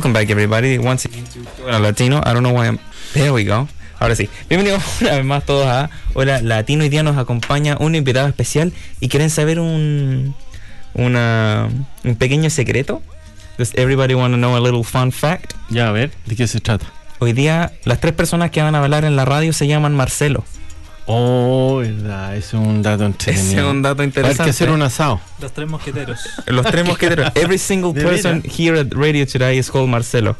Welcome back, everybody. Once again to Hola Latino. I don't know why I'm. There we go. Ahora sí. Bienvenidos una vez más todos a Hola Latino. Hoy día nos acompaña un invitado especial y quieren saber un. Una, un pequeño secreto. Does everybody want to know a little fun fact? Ya, a ver, ¿de qué se trata? Hoy día las tres personas que van a hablar en la radio se llaman Marcelo. Oh, verdad, es un dato Ese entretenido. es un dato Hay interesante. que hacer un asado. Los tres mosqueteros. Los tres mosqueteros. Every single ¿De person here at Radio Today is called Marcelo.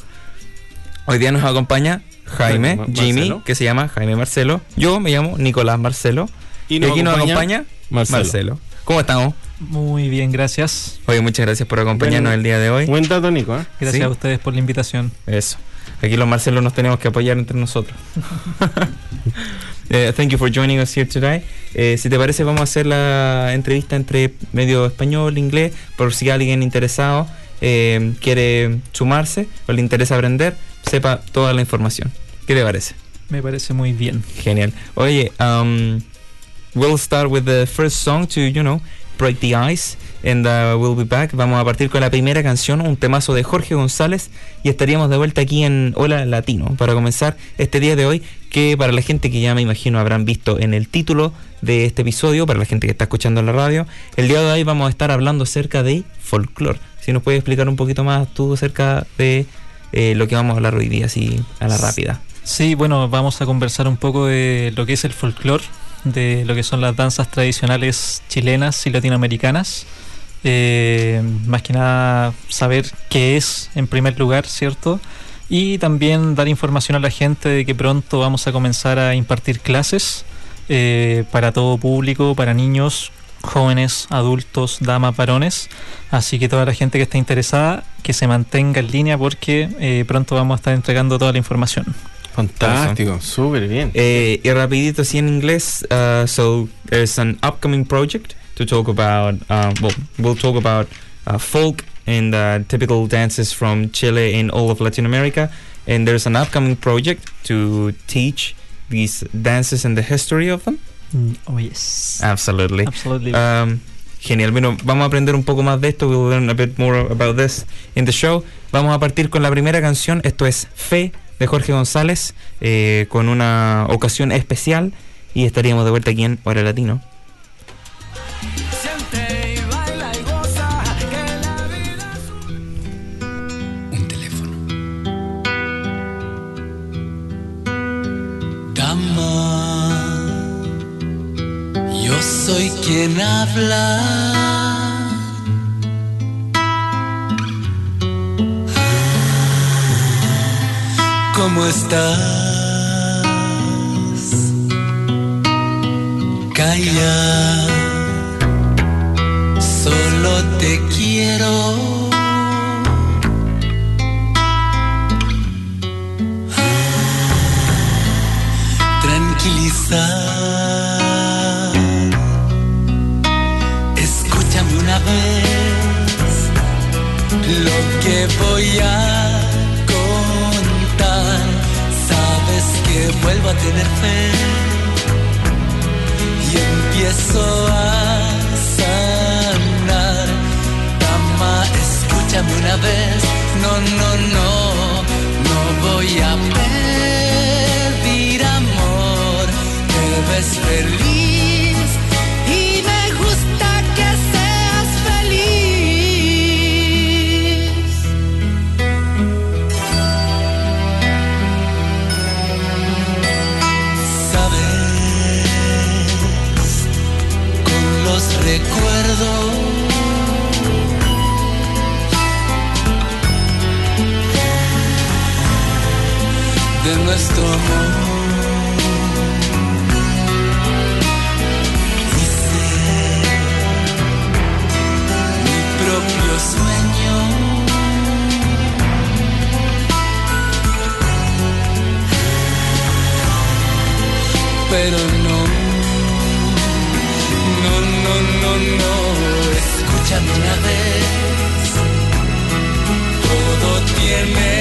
Hoy día nos acompaña Jaime, Mar- Jimmy, Marcelo. que se llama Jaime Marcelo. Yo me llamo Nicolás Marcelo. Y, aquí nos acompaña Marcelo. Marcelo. ¿Cómo estamos? Muy bien, gracias. Oye, muchas gracias por acompañarnos el día de hoy. Buen dato, Nico, ¿eh? Gracias Sí. a ustedes por la invitación. Eso. Aquí los Marcelos nos tenemos que apoyar entre nosotros. Eh, thank you for joining us here today. Eh, si te parece, vamos a hacer la entrevista entre medio español, inglés, por si alguien interesado eh, quiere sumarse o le interesa aprender, sepa toda la información. ¿Qué te parece? Me parece muy bien. Genial. Oye, um, we'll start with the first song to, you know, break the ice. And uh, we'll be back. Vamos a partir con la primera canción, un temazo de Jorge González. Y estaríamos de vuelta aquí en Hola Latino para comenzar este día de hoy. Que para la gente que ya me imagino habrán visto en el título de este episodio, para la gente que está escuchando en la radio, el día de hoy vamos a estar hablando acerca de folclore. Si nos puedes explicar un poquito más tú acerca de eh, lo que vamos a hablar hoy día, así a la rápida. Sí, bueno, vamos a conversar un poco de lo que es el folclore, de lo que son las danzas tradicionales chilenas y latinoamericanas. Eh, más que nada saber qué es en primer lugar, ¿cierto? Y también dar información a la gente de que pronto vamos a comenzar a impartir clases eh, para todo público, para niños, jóvenes, adultos, damas, varones. Así que toda la gente que esté interesada, que se mantenga en línea porque eh, pronto vamos a estar entregando toda la información. Fantástico, súper bien. Eh, y rapidito así en inglés, uh, so there's an upcoming project to talk about, uh, well, we'll talk about uh, folk and uh, typical dances from Chile and all of Latin America. And there's an upcoming project to teach these dances and the history of them. Oh, yes. Absolutely. Absolutely. Um, genial. Bueno, vamos a aprender un poco más de esto. We'll learn a bit more about this in the show. Vamos a partir con la primera canción. Esto es Fe de Jorge González, eh, con una ocasión especial. Y estaríamos de vuelta aquí en Hora Latino. Yo soy quien habla. ¿Cómo estás? Calla, solo te quiero. tranquilizar. Lo que voy a contar. Sabes que vuelvo a tener fe y empiezo a sanar. Dama, escúchame una vez. No, no, no, no voy a pedir amor. Te ves feliz nuestro amor. Sueño. Pero no, no, no, no, no, escúchame una vez todo tiene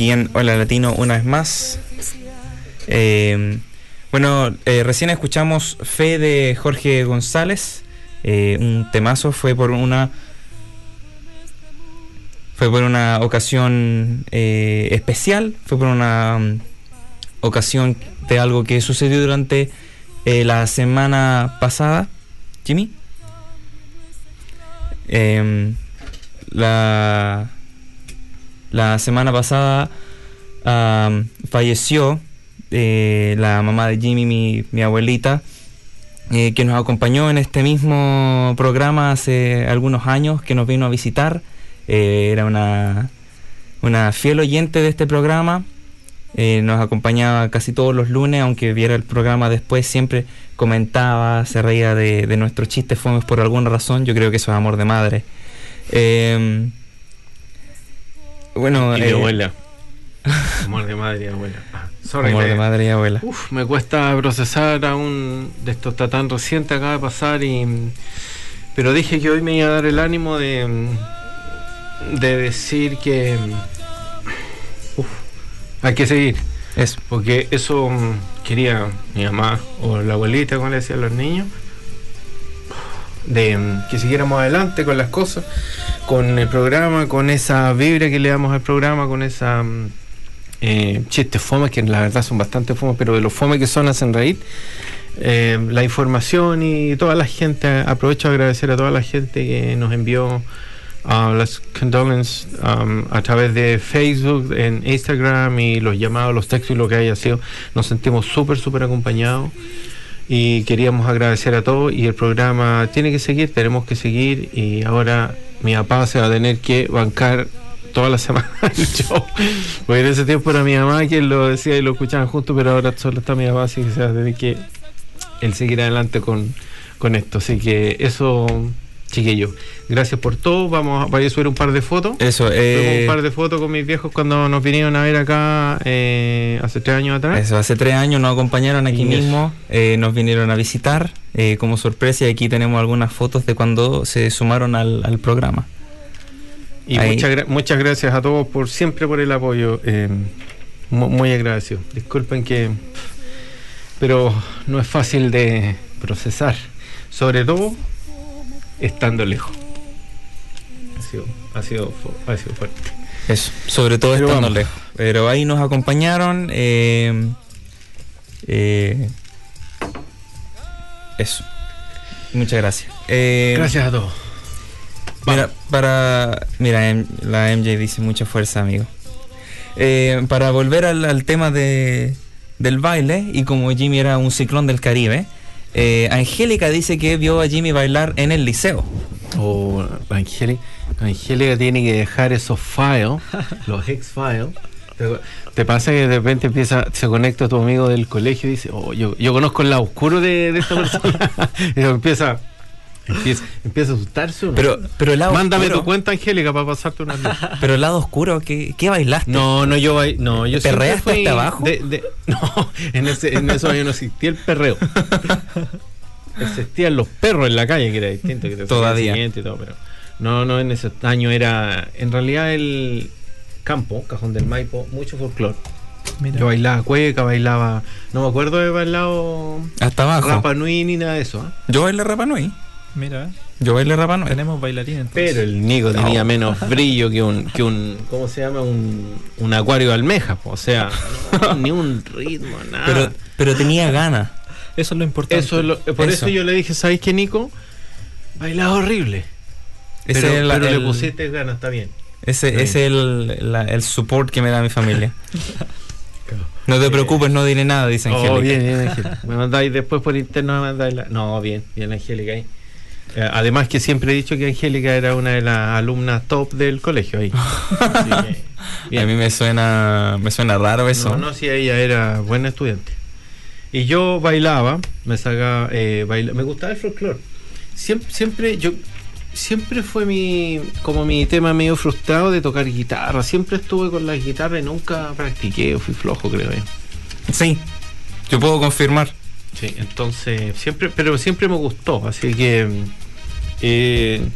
en Hola Latino una vez más. Eh, bueno, eh, recién escuchamos Fe de Jorge González. Eh, un temazo fue por una. Fue por una ocasión especial. Fue por una mm, ocasión de algo que sucedió durante la semana pasada. Jimmy. Em, la la semana pasada falleció eh, la mamá de Jimmy, mi, abuelita, eh, que nos acompañó en este mismo programa hace algunos años, que nos vino a visitar. Eh, era una, una fiel oyente de este programa. Eh, nos acompañaba casi todos los lunes, aunque viera el programa después, siempre comentaba, se reía de, de nuestros chistes fomes por alguna razón. Yo creo que eso es amor de madre. Em, bueno, Y de eh, abuela. Amor de madre y abuela. Ah, Sorry, amor de madre y abuela. Uf, me cuesta procesar aún de esto está tan reciente acaba de pasar y pero dije que hoy me iba a dar el ánimo de de decir que uf, hay que seguir Eso. porque eso mm, quería mi mamá o la abuelita como le decían los niños de mm, que siguiéramos adelante con las cosas con el programa con esa vibra que le damos al programa con esa mm, eh, chistes que la verdad son bastante fome pero de los fome que son hacen reír eh, la información y toda la gente aprovecho a agradecer a toda la gente que nos envió uh, las condolences um, a través de Facebook, en Instagram y los llamados, los textos y lo que haya sido. Nos sentimos súper, súper acompañados y queríamos agradecer a todos y el programa tiene que seguir, tenemos que seguir y ahora mi papá se va a tener que bancar toda la semana el show. Porque en ese tiempo era mi mamá quien lo decía y lo escuchaban juntos, pero ahora solo está mi papá, así que se va a tener que él seguir adelante con, con esto. Así que eso, chiquillos, gracias por todo. Vamos a, a subir un par de fotos. Eso, eh, un par de fotos con mis viejos cuando nos vinieron a ver acá eh, hace tres años atrás. Eso, hace tres años nos acompañaron aquí mismo, eh, nos vinieron a visitar eh, como sorpresa y aquí tenemos algunas fotos de cuando se sumaron al, al programa. Y Ahí. muchas, gra- muchas gracias a todos por siempre por el apoyo. eh, mu- muy agradecido. Disculpen que. Pero no es fácil de procesar. Sobre todo estando lejos. Ha sido, ha sido, ha sido fuerte. Eso, sobre todo Pero estando vamos. lejos. Pero ahí nos acompañaron. eh, eh, eso. Muchas gracias. Eh, Gracias a todos. Mira, para. Mira, la MJ dice mucha fuerza, amigo. Eh, para volver al, al tema de, del baile, y como Jimmy era un ciclón del Caribe, eh, Angélica dice que vio a Jimmy bailar en el liceo. O Angélica, Angélica tiene que dejar esos files, los ex files. Te, te pasa que de repente empieza, se conecta tu amigo del colegio y dice, oh, yo, yo conozco el lado oscuro de, de esta persona. y empieza, empieza, empieza a asustarse uno. Pero, pero el lado Mándame oscuro, tu cuenta, Angélica, para pasarte una luz. Pero el lado oscuro, ¿qué, qué bailaste? No, no, yo, bai- no, yo ¿Perreaste fui hasta abajo? de- de- no, en, ese, en esos años no existía el perreo. Existían los perros en la calle, que era distinto. Que Todavía. y todo, pero no, no, en ese año era, en realidad el campo, Cajón del Maipo, mucho folclore. Mira. Yo bailaba cueca, bailaba, no me acuerdo de bailado Hasta abajo. Rapa Nui ni nada de eso, ¿eh? Yo bailé Rapa Nui. Mira, Yo bailé Rapa Nui. tenemos bailarín entonces. Pero el Nico tenía menos brillo que un, que un, ¿cómo se llama? Un, un acuario de almejas, o sea, no, ni un ritmo, nada. Pero, pero tenía ganas. Eso es lo importante. Eso es lo- por eso. Eso. yo le dije, ¿sabes qué, Nico? Bailaba horrible. Ese pero es la- pero el- le pusiste ganas, está bien. Ese, Sí. ese es el, la- el support que me da mi familia. No te preocupes, no diré nada, dice Angélica. Oh, bien, bien, Angélica. Me mandáis después por interno, me mandáis la... No, bien, bien, Angélica. ahí. Eh, además que siempre he dicho que Angélica era una de las alumnas top del colegio ahí. Que, bien. A mí me suena, me suena raro eso. No, no, si ella era buena estudiante. Y yo bailaba, me sacaba, eh, baila- me gustaba el folclore. Siempre, siempre, yo, siempre fue mi, como mi tema medio frustrado de tocar guitarra. Siempre estuve con la guitarra y nunca practiqué, fui flojo, creo. yo. Sí, yo puedo confirmar. Sí, entonces, siempre, pero siempre me gustó, así que eh,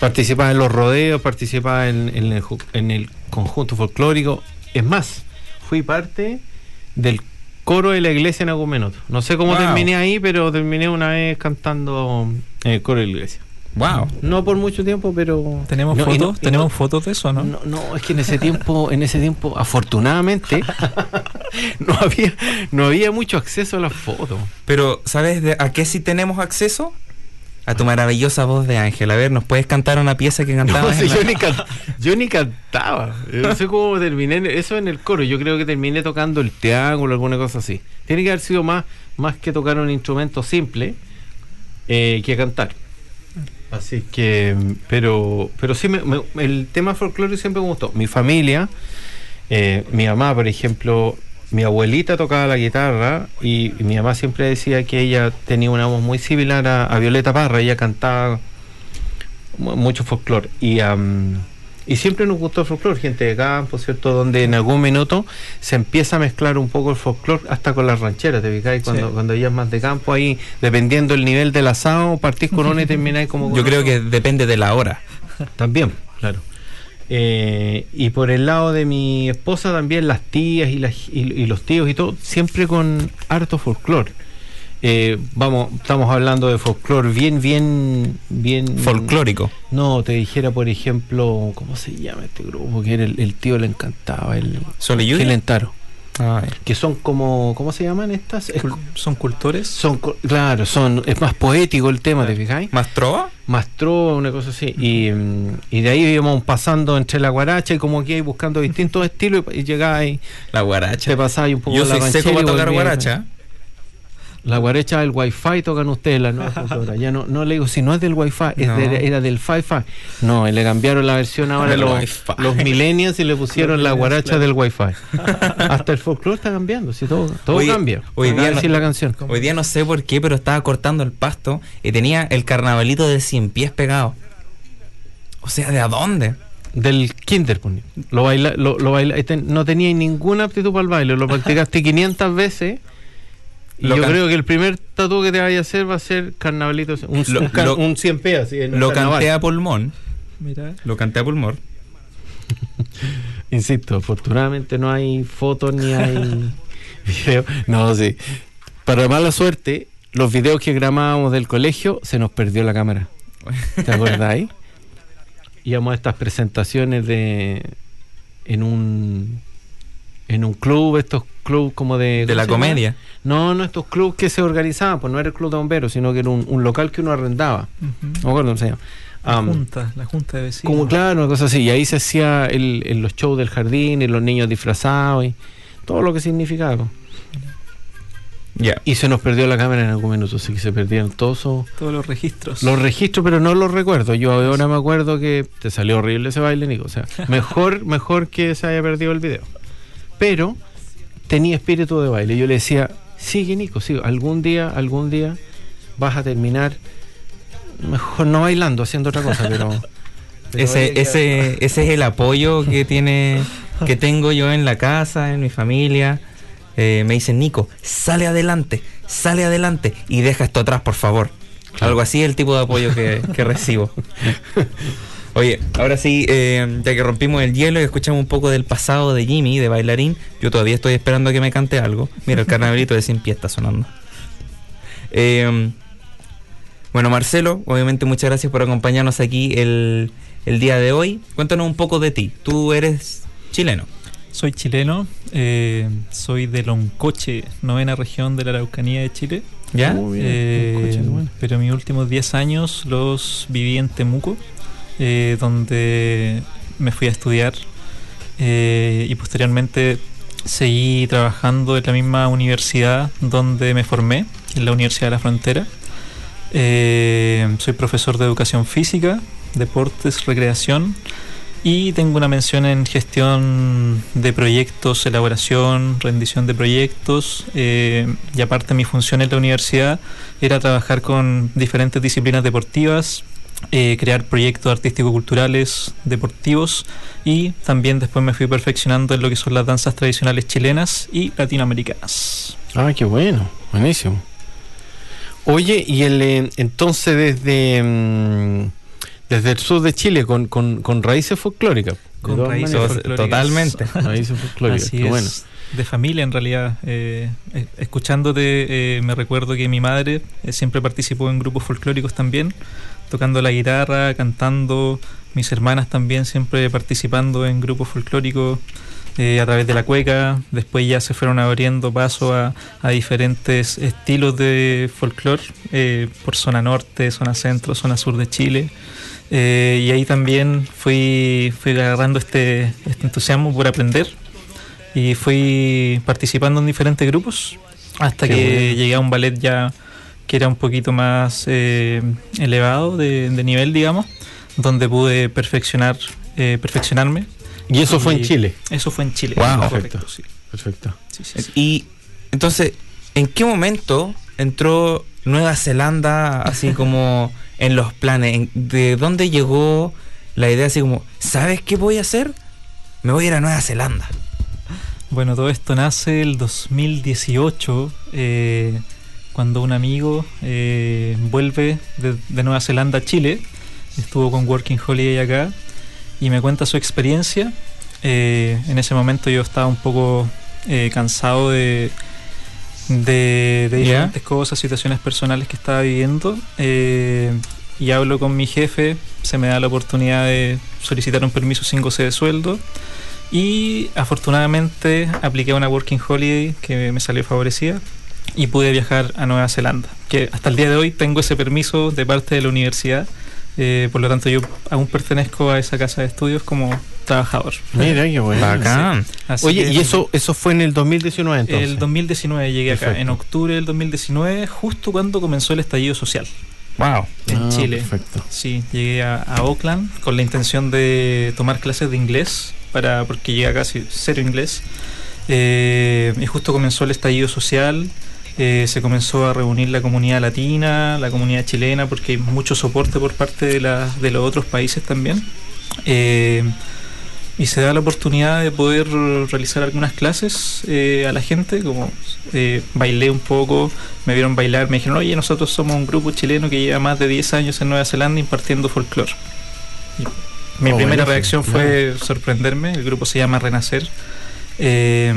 participaba en los rodeos, participaba en, en el, ju- en el conjunto folclórico. Es más, fui parte del coro de la iglesia en algún minuto. No sé cómo Wow. terminé ahí, pero terminé una vez cantando en el coro de la iglesia. Wow. No por mucho tiempo, pero... ¿Tenemos No, fotos? no- ¿Tenemos no- fotos de eso, no? no, no, es que en ese tiempo, en ese tiempo, afortunadamente, no había, no había mucho acceso a las fotos. Pero, ¿sabes de a qué sí tenemos acceso? A tu maravillosa voz de Ángel. A ver, ¿nos puedes cantar una pieza que No, cantabas? si en la- yo, ni can- yo ni cantaba. Yo No sé cómo terminé eso en el coro. Yo creo que terminé tocando el triángulo, alguna cosa así. Tiene que haber sido más, más que tocar un instrumento simple eh, que cantar. Así que, pero, pero sí, me- me- el tema folclórico siempre me gustó. Mi familia, eh, mi mamá, por ejemplo, mi abuelita tocaba la guitarra y, y mi mamá siempre decía que ella tenía una voz muy similar a, a Violeta Parra. Ella cantaba mu- mucho folclore. Y, am, y siempre nos gustó el folclore, gente de campo, ¿cierto? Donde en algún minuto se empieza a mezclar un poco el folclore hasta con las rancheras, ¿te fijas? Cuando, Sí. cuando ya es más de campo, ahí, dependiendo el nivel del asado, partís con una y termináis como con Yo creo otro. que depende de la hora. También, claro. Eh, y por el lado de mi esposa también las tías y, las, y, y los tíos y todo, siempre con harto folclore. Eh, vamos, estamos hablando de folclore bien, bien, bien... Folclórico. No, te dijera, por ejemplo, ¿cómo se llama este grupo? Que era el, el tío le encantaba, el ¿Sol y lluvia? Gilentaro. Ay. Que son como, ¿cómo se llaman estas? Cul- ¿Son cultores? son, claro, son, es más poético el tema, ¿te fijáis? ¿Más trova? más trova, una cosa así. Y, mm, y de ahí íbamos pasando entre la guaracha y como que ahí buscando distintos estilos y, ahí, La guaracha. te ahí un poco Yo la soy seco ranchera para y tocar guaracha. La guarecha del Wi-Fi tocan ustedes la nueva folclora. Ya no, no le digo, si no es del Wi-Fi, es No. de- era del Fi-Fi. No, le cambiaron la versión ahora los, los millennials y le pusieron la guaracha del Wi-Fi. Hasta el folclore está cambiando, si todo, todo Hoy- cambia. hoy día no- la canción. Hoy día no sé por qué, pero estaba cortando el pasto y tenía el carnavalito de 100 pies pegado. O sea, ¿de a dónde? Del kinder, pues, lo baila, lo, lo baila, este, no tenía ninguna aptitud para el baile, lo practicaste 500 veces. Y Lo yo creo que el primer tatu que te vaya a hacer va a ser carnavalito, un, Lo- un, lo- un 100 p así. en un Lo canté a pulmón. Mira. Lo canté a pulmón. Insisto, afortunadamente no hay fotos ni hay video. No, sí. Para mala suerte, los videos que grabábamos del colegio se nos perdió la cámara. ¿Te acordáis? Íbamos a estas presentaciones de en un en un club, estos clubs como de De ¿cómo la comedia. No, no estos clubs que se organizaban, pues no era el club de bomberos, sino que era un, un local que uno arrendaba. No me acuerdo cómo se llama. La junta, la junta de vecinos. como claro, una cosa así. Y ahí se hacía el, el- los shows del jardín y los niños disfrazados y todo lo que significaba. Ya. Y se nos perdió la cámara en algún minuto, así que se perdieron todos esos- Todos los registros. los registros, pero no los recuerdo. Yo ahora me acuerdo que te salió horrible ese baile, Nico. O sea, mejor, mejor que se haya perdido el video. Pero tenía espíritu de baile. Yo le decía, sigue Nico, sigue. Algún día, algún día vas a terminar, mejor no bailando, haciendo otra cosa, pero... pero Ese, es el apoyo que tiene, que tengo yo en la casa, en mi familia. Eh, me dicen, Nico, sale adelante, sale adelante y deja esto atrás, por favor. Algo así es el tipo de apoyo que, que recibo. Oye, ahora sí, eh, ya que rompimos el hielo y escuchamos un poco del pasado de Jimmy, de bailarín, yo todavía estoy esperando a que me cante algo. Mira, el carnavalito de 100 pies está sonando. Eh, bueno, Marcelo, obviamente muchas gracias por acompañarnos aquí el, el día de hoy. Cuéntanos un poco de ti. Tú eres chileno. Soy chileno, eh, soy de Loncoche, novena región de la Araucanía de Chile. ¿Ya? Muy bien, Eh, bueno. pero mis últimos 10 años los viví en Temuco, eh, donde me fui a estudiar eh, y posteriormente seguí trabajando en la misma universidad donde me formé, en la Universidad de la Frontera. Eh, soy profesor de educación física, deportes, recreación y tengo una mención en gestión de proyectos, elaboración, rendición de proyectos. eh, y aparte mi función en la universidad era trabajar con diferentes disciplinas deportivas, eh, crear proyectos artístico-culturales, deportivos y también después me fui perfeccionando en lo que son las danzas tradicionales chilenas y latinoamericanas. Ah, qué bueno, buenísimo. Oye, y el eh, entonces desde mm, desde el sur de Chile con, con, con raíces folclóricas. Con raíces folclóricas. Totalmente. Raíces folclóricas, Así qué es, bueno. de familia en realidad. Eh, eh, escuchándote, eh, me recuerdo que mi madre eh, siempre participó en grupos folclóricos también, tocando la guitarra, cantando. Mis hermanas también siempre participando en grupos folclóricos eh, a través de la cueca. Después ya se fueron abriendo paso a, a diferentes estilos de folclore eh, por zona norte, zona centro, zona sur de Chile. Eh, y ahí también fui, fui agarrando este, este entusiasmo por aprender y fui participando en diferentes grupos hasta Qué que bueno. llegué a un ballet ya que era un poquito más eh, elevado de, de nivel, digamos, donde pude perfeccionar, eh, perfeccionarme. Y eso fue en Chile. Eso fue en Chile. Wow. correcto, Perfecto. sí. Perfecto. Sí, sí, sí. Y entonces, ¿en qué momento entró Nueva Zelanda así como en los planes? ¿En- ¿De dónde llegó la idea así como, ¿sabes qué voy a hacer? Me voy a ir a Nueva Zelanda. Bueno, todo esto nace el 2018, eh, cuando un amigo eh, vuelve de, de Nueva Zelanda a Chile, estuvo con Working Holiday acá y me cuenta su experiencia. Eh, en ese momento yo estaba un poco eh, cansado de, de, de diferentes cosas, situaciones personales que estaba viviendo. eh, y hablo con mi jefe, se me da la oportunidad de solicitar un permiso sin goce de sueldo. Y afortunadamente apliqué una Working Holiday que me salió favorecida y pude viajar a Nueva Zelanda. Que hasta el día de hoy tengo ese permiso de parte de la universidad Eh, por lo tanto, yo aún pertenezco a esa casa de estudios como trabajador. Mira, qué bueno. Bacán. Así Oye, que y eso eso fue en el 2019 entonces. El 2019 llegué acá, Perfecto. en octubre del 2019, justo cuando comenzó el estallido social Wow. en Ah, Chile. Perfecto. Sí, llegué a, a Oakland con la intención de tomar clases de inglés, para porque llegué acá casi cero inglés. Eh, y justo comenzó el estallido social, eh, se comenzó a reunir la comunidad latina, la comunidad chilena, porque hay mucho soporte por parte de, la- de los otros países también. Eh, y se da la oportunidad de poder realizar algunas clases eh, a la gente, como eh, bailé un poco, me vieron bailar, me dijeron, oye, nosotros somos un grupo chileno que lleva más de 10 años en Nueva Zelanda impartiendo folclore. Mi Oh, primera buenísimo, reacción fue sorprenderme, el grupo se llama Renacer. eh,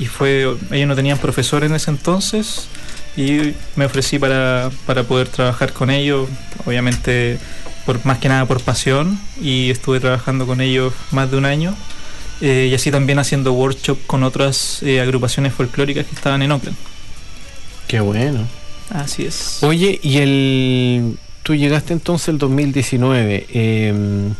y fue, ellos no tenían profesor en ese entonces y me ofrecí para, para poder trabajar con ellos, obviamente por más que nada por pasión y estuve trabajando con ellos más de un año eh, y así también haciendo workshop con otras eh, agrupaciones folclóricas que estaban en Oakland. Qué bueno. Así es. Oye, y el tú llegaste entonces el 2019. eh,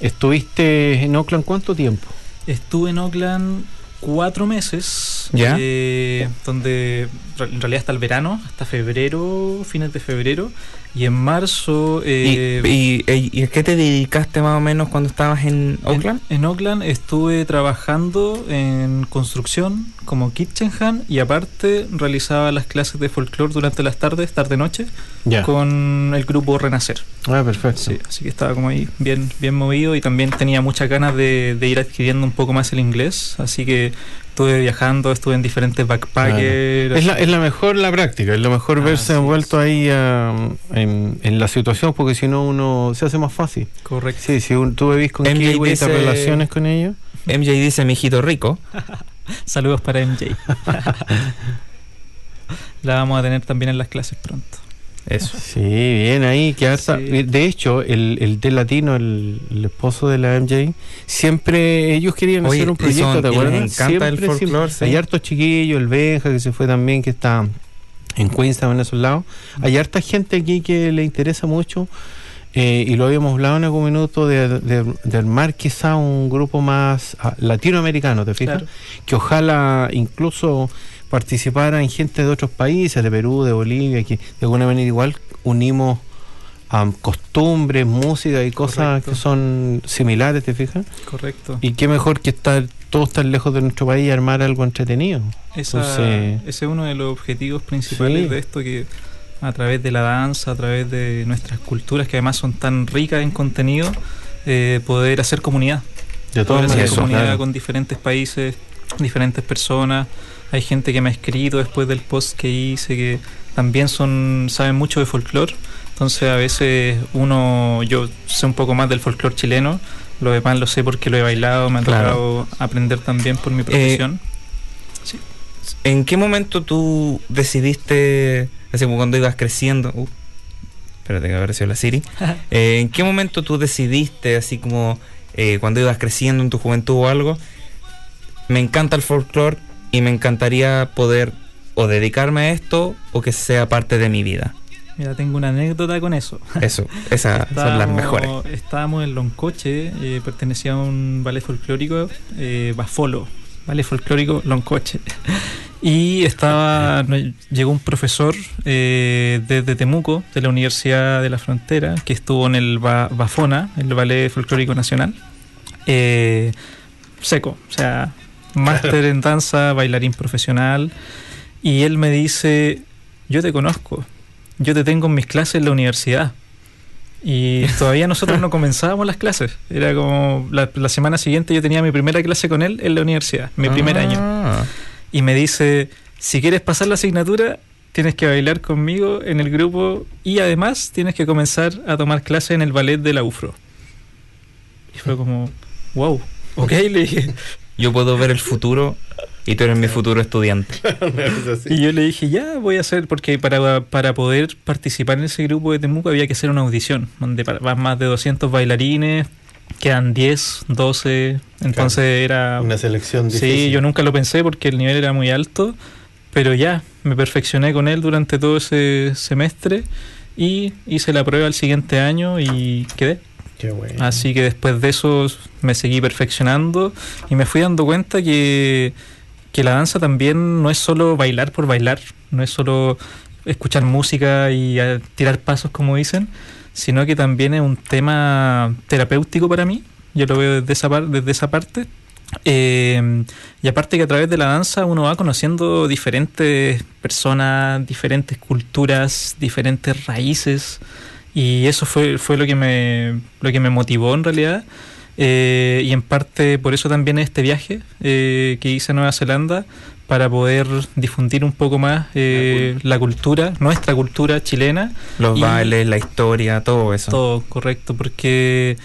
¿Estuviste en Oakland cuánto tiempo? Estuve en Oakland cuatro meses, ¿Ya? eh, donde en realidad hasta el verano, hasta febrero, fines de febrero, y en marzo... eh, ¿Y, y, y a qué te dedicaste más o menos cuando estabas en Oakland? En, en Oakland estuve trabajando en construcción como kitchen hand y aparte realizaba las clases de folclore durante las tardes, tarde-noche, Ya. con el grupo Renacer. Ah, perfecto. Sí, así que estaba como ahí bien, bien movido y también tenía muchas ganas de, de ir adquiriendo un poco más el inglés, así que estuve viajando, estuve en diferentes backpackers. Es la, es la mejor la práctica, es lo mejor Así verse es. envuelto ahí ah, en, en la situación porque si no uno se hace más fácil. Correcto. Sí, si un- tú vivís con MJ Kiwi y te relaciones con ellos. MJ dice, mi hijito rico. Saludos para MJ. la vamos a tener también en las clases pronto. Eso. Sí, bien ahí. Que harta- Sí. De hecho, el, el de latino, el, el esposo de la MJ, siempre ellos querían Oye, hacer un proyecto, son- ¿te acuerdas? encanta el Siempre, folclore, siempre. sí. Hay hartos chiquillos, el Benja que se fue también, que está en Queenstown, en esos lados. Hay harta gente aquí que le interesa mucho. Eh, y lo habíamos hablado en algún minuto de, de, de armar quizá un grupo más ah, latinoamericano, ¿te fijas? Claro. que ojalá incluso participara en gente de otros países, de Perú, de Bolivia, que de alguna manera igual unimos am, costumbres, música y cosas Correcto. que son similares, ¿te fijas? Correcto. Y qué mejor que estar todos tan lejos de nuestro país y armar algo entretenido. Esa- Entonces- ese es uno de los objetivos principales Sí. de esto que a través de la danza, a través de nuestras culturas que además son tan ricas en contenido, eh, poder hacer comunidad. De Poder hacer comunidad claro. con diferentes países, diferentes personas. Hay gente que me ha escrito después del post que hice que también son saben mucho de folclore. Entonces a veces uno, yo sé un poco más del folclore chileno, lo demás lo sé porque lo he bailado, me ha Claro. tocado aprender también por mi profesión. ¿En qué momento tú decidiste, así como cuando ibas creciendo, uh, espérate que apareció la Siri, Eh, ¿en qué momento tú decidiste, así como eh, cuando ibas creciendo en tu juventud o algo, me encanta el folclore y me encantaría poder o dedicarme a esto o que sea parte de mi vida? Mira, tengo una anécdota con eso. Eso, esas son las mejores. Estábamos en Loncoche, eh, pertenecía a un ballet folclórico, eh, Bafolo, ballet folclórico Loncoche. Y estaba, llegó un profesor eh, desde Temuco, de la Universidad de la Frontera, que estuvo en el Ba- Bafona, el Ballet Folclórico Nacional. Eh, seco, o sea, máster en danza, bailarín profesional. Y él me dice, yo te conozco, yo te tengo en mis clases en la universidad. Y todavía nosotros no comenzábamos las clases. Era como la, la semana siguiente yo tenía mi primera clase con él en la universidad, mi primer año. Ah, Y me dice, si quieres pasar la asignatura, tienes que bailar conmigo en el grupo y además tienes que comenzar a tomar clases en el ballet de la UFRO. Y fue como, wow, ok, le dije. Yo puedo ver el futuro y tú eres mi futuro estudiante. Y yo le dije, ya voy a hacer, porque para, para poder participar en ese grupo de Temuco había que hacer una audición, donde van más de 200 bailarines, quedan 10, 12, entonces era... Una selección Sí, difícil. yo nunca lo pensé porque el nivel era muy alto, pero ya, me perfeccioné con él durante todo ese semestre y hice la prueba el siguiente año y quedé. Qué bueno. Así que después de eso me seguí perfeccionando y me fui dando cuenta que, que la danza también no es solo bailar por bailar, no es solo escuchar música y eh, tirar pasos como dicen, sino que también es un tema terapéutico para mí. Yo lo veo desde esa, desde esa parte. Eh, y aparte que a través de la danza uno va conociendo diferentes personas, diferentes culturas, diferentes raíces. Y eso fue, fue lo que me lo que me motivó en realidad. Eh, y en parte por eso también este viaje eh, que hice a Nueva Zelanda para poder difundir un poco más eh, la cultura, nuestra cultura chilena. Los Y- bailes, la historia, todo eso. Todo correcto, porque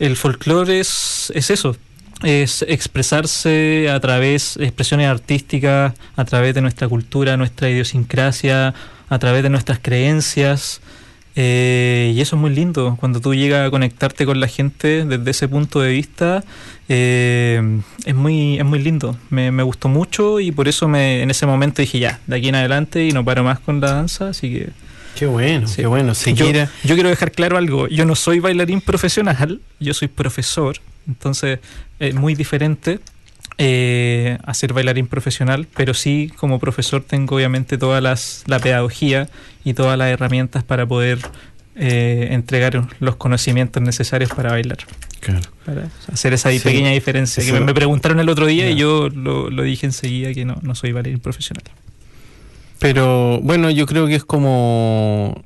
el folclore es, es eso, es expresarse a través, expresiones artísticas, a través de nuestra cultura, nuestra idiosincrasia, a través de nuestras creencias. Eh, y eso es muy lindo, cuando tú llegas a conectarte con la gente desde ese punto de vista, eh, es, muy, es muy lindo. Me, me gustó mucho y por eso me, en ese momento dije ya, de aquí en adelante y no paro más con la danza, así que Qué bueno, Sí. qué bueno. yo quiero dejar claro algo. Yo no soy bailarín profesional, yo soy profesor. Entonces, es muy diferente eh, a ser bailarín profesional, pero sí, como profesor, tengo obviamente toda las, la pedagogía y todas las herramientas para poder eh, entregar los conocimientos necesarios para bailar. Claro. Para hacer esa Sí. pequeña diferencia. Que me, me preguntaron el otro día y yo lo, lo dije enseguida que no, no soy bailarín profesional. Pero bueno, yo creo que es como.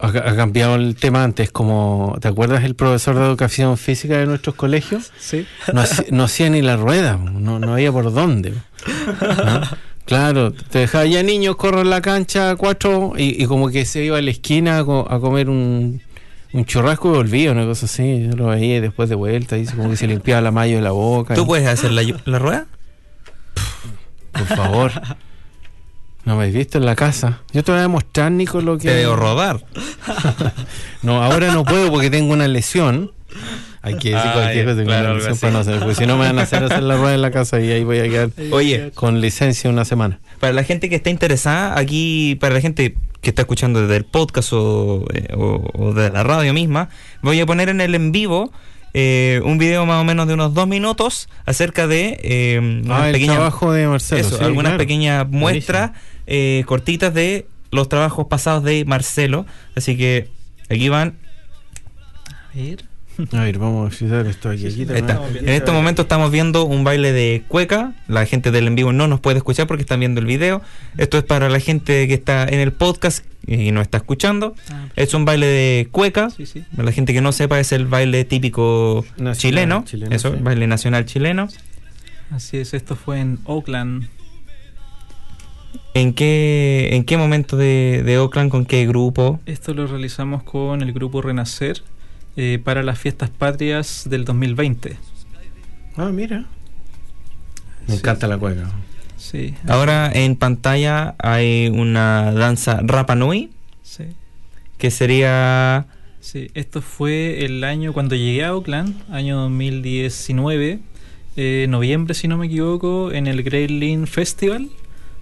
Ha, cambiado el tema antes, como. ¿Te acuerdas el profesor de educación física de nuestros colegios? Sí. No, hacía- no hacía ni la rueda, no, no había por dónde. ¿no? Claro, te dejaba ya niños, corro en la cancha, cuatro, y, y como que se iba a la esquina a, co- a comer un, un churrasco y volvía, una cosa así. Yo lo veía después de vuelta, y como que se limpiaba la mayo de la boca. ¿Tú y- puedes hacer la, la rueda? Por favor. No me has visto en la casa. Yo te voy a demostrar, Nico, lo que. Te debo rodar. No, ahora no puedo porque tengo una lesión. Hay que decir cualquier cosa, tengo claro, una lesión para no hacer, porque si no me van a hacer hacer la rueda en la casa y ahí voy a quedar Oye, con licencia una semana. para la gente que está interesada, aquí, para la gente que está escuchando desde el podcast o, eh, o- o de la radio misma, voy a poner en el en vivo eh, un video más o menos de unos dos minutos acerca de eh, Ah, el pequeñas- trabajo de Marcelo. eso, sí, algunas claro. pequeñas muestras eh, cortitas de los trabajos pasados de Marcelo. Así que aquí van. A ver. A ver, vamos a fijar esto aquí. En este momento estamos viendo un baile de cueca. La gente del en vivo no nos puede escuchar porque están viendo el video. Esto es para la gente que está en el podcast y no está escuchando. Es un baile de cueca. Sí, sí. Para la gente que no sepa, es el baile típico Nacional chileno. chileno, Eso, sí. baile nacional chileno. Así es, esto fue en Oakland. ¿En qué, en qué momento de, de Oakland, con qué grupo? Esto lo realizamos con el grupo Renacer eh, para las fiestas patrias del 2020. Ah, mira. Me Sí. encanta la cueca. Sí, Ahora en pantalla hay una danza Rapa Nui, sí, que sería... sí. Esto fue el año cuando llegué a Oakland, año 2019, eh, noviembre si no me equivoco, en el Great Lean Festival,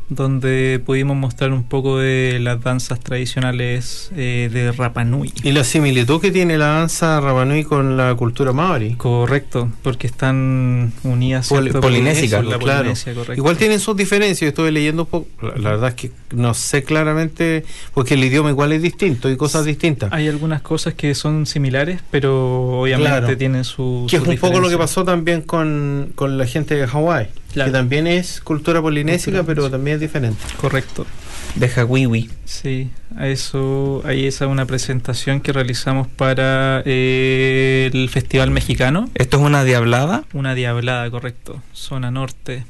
donde pudimos mostrar un poco de las danzas tradicionales eh, de Rapa Nui. Y la similitud que tiene la danza Rapanui con la cultura maori. Correcto, porque están unidas ¿cierto? polinésica, la claro. Polinesia. Igual tienen sus diferencias, yo estuve leyendo un poco, la, la verdad es que no sé claramente, porque el idioma igual es distinto y cosas distintas. Hay algunas cosas que son similares, pero obviamente Claro. tienen su. Que es un poco lo que pasó también con, con la gente de Hawái, Claro. que también es cultura polinésica, Cultura, pero sí. también es diferente. Correcto. de Hawiwi. Sí, a eso, ahí esa es una presentación que realizamos para eh, el Festival Mexicano. Esto es una diablada. Una diablada, correcto. Zona norte.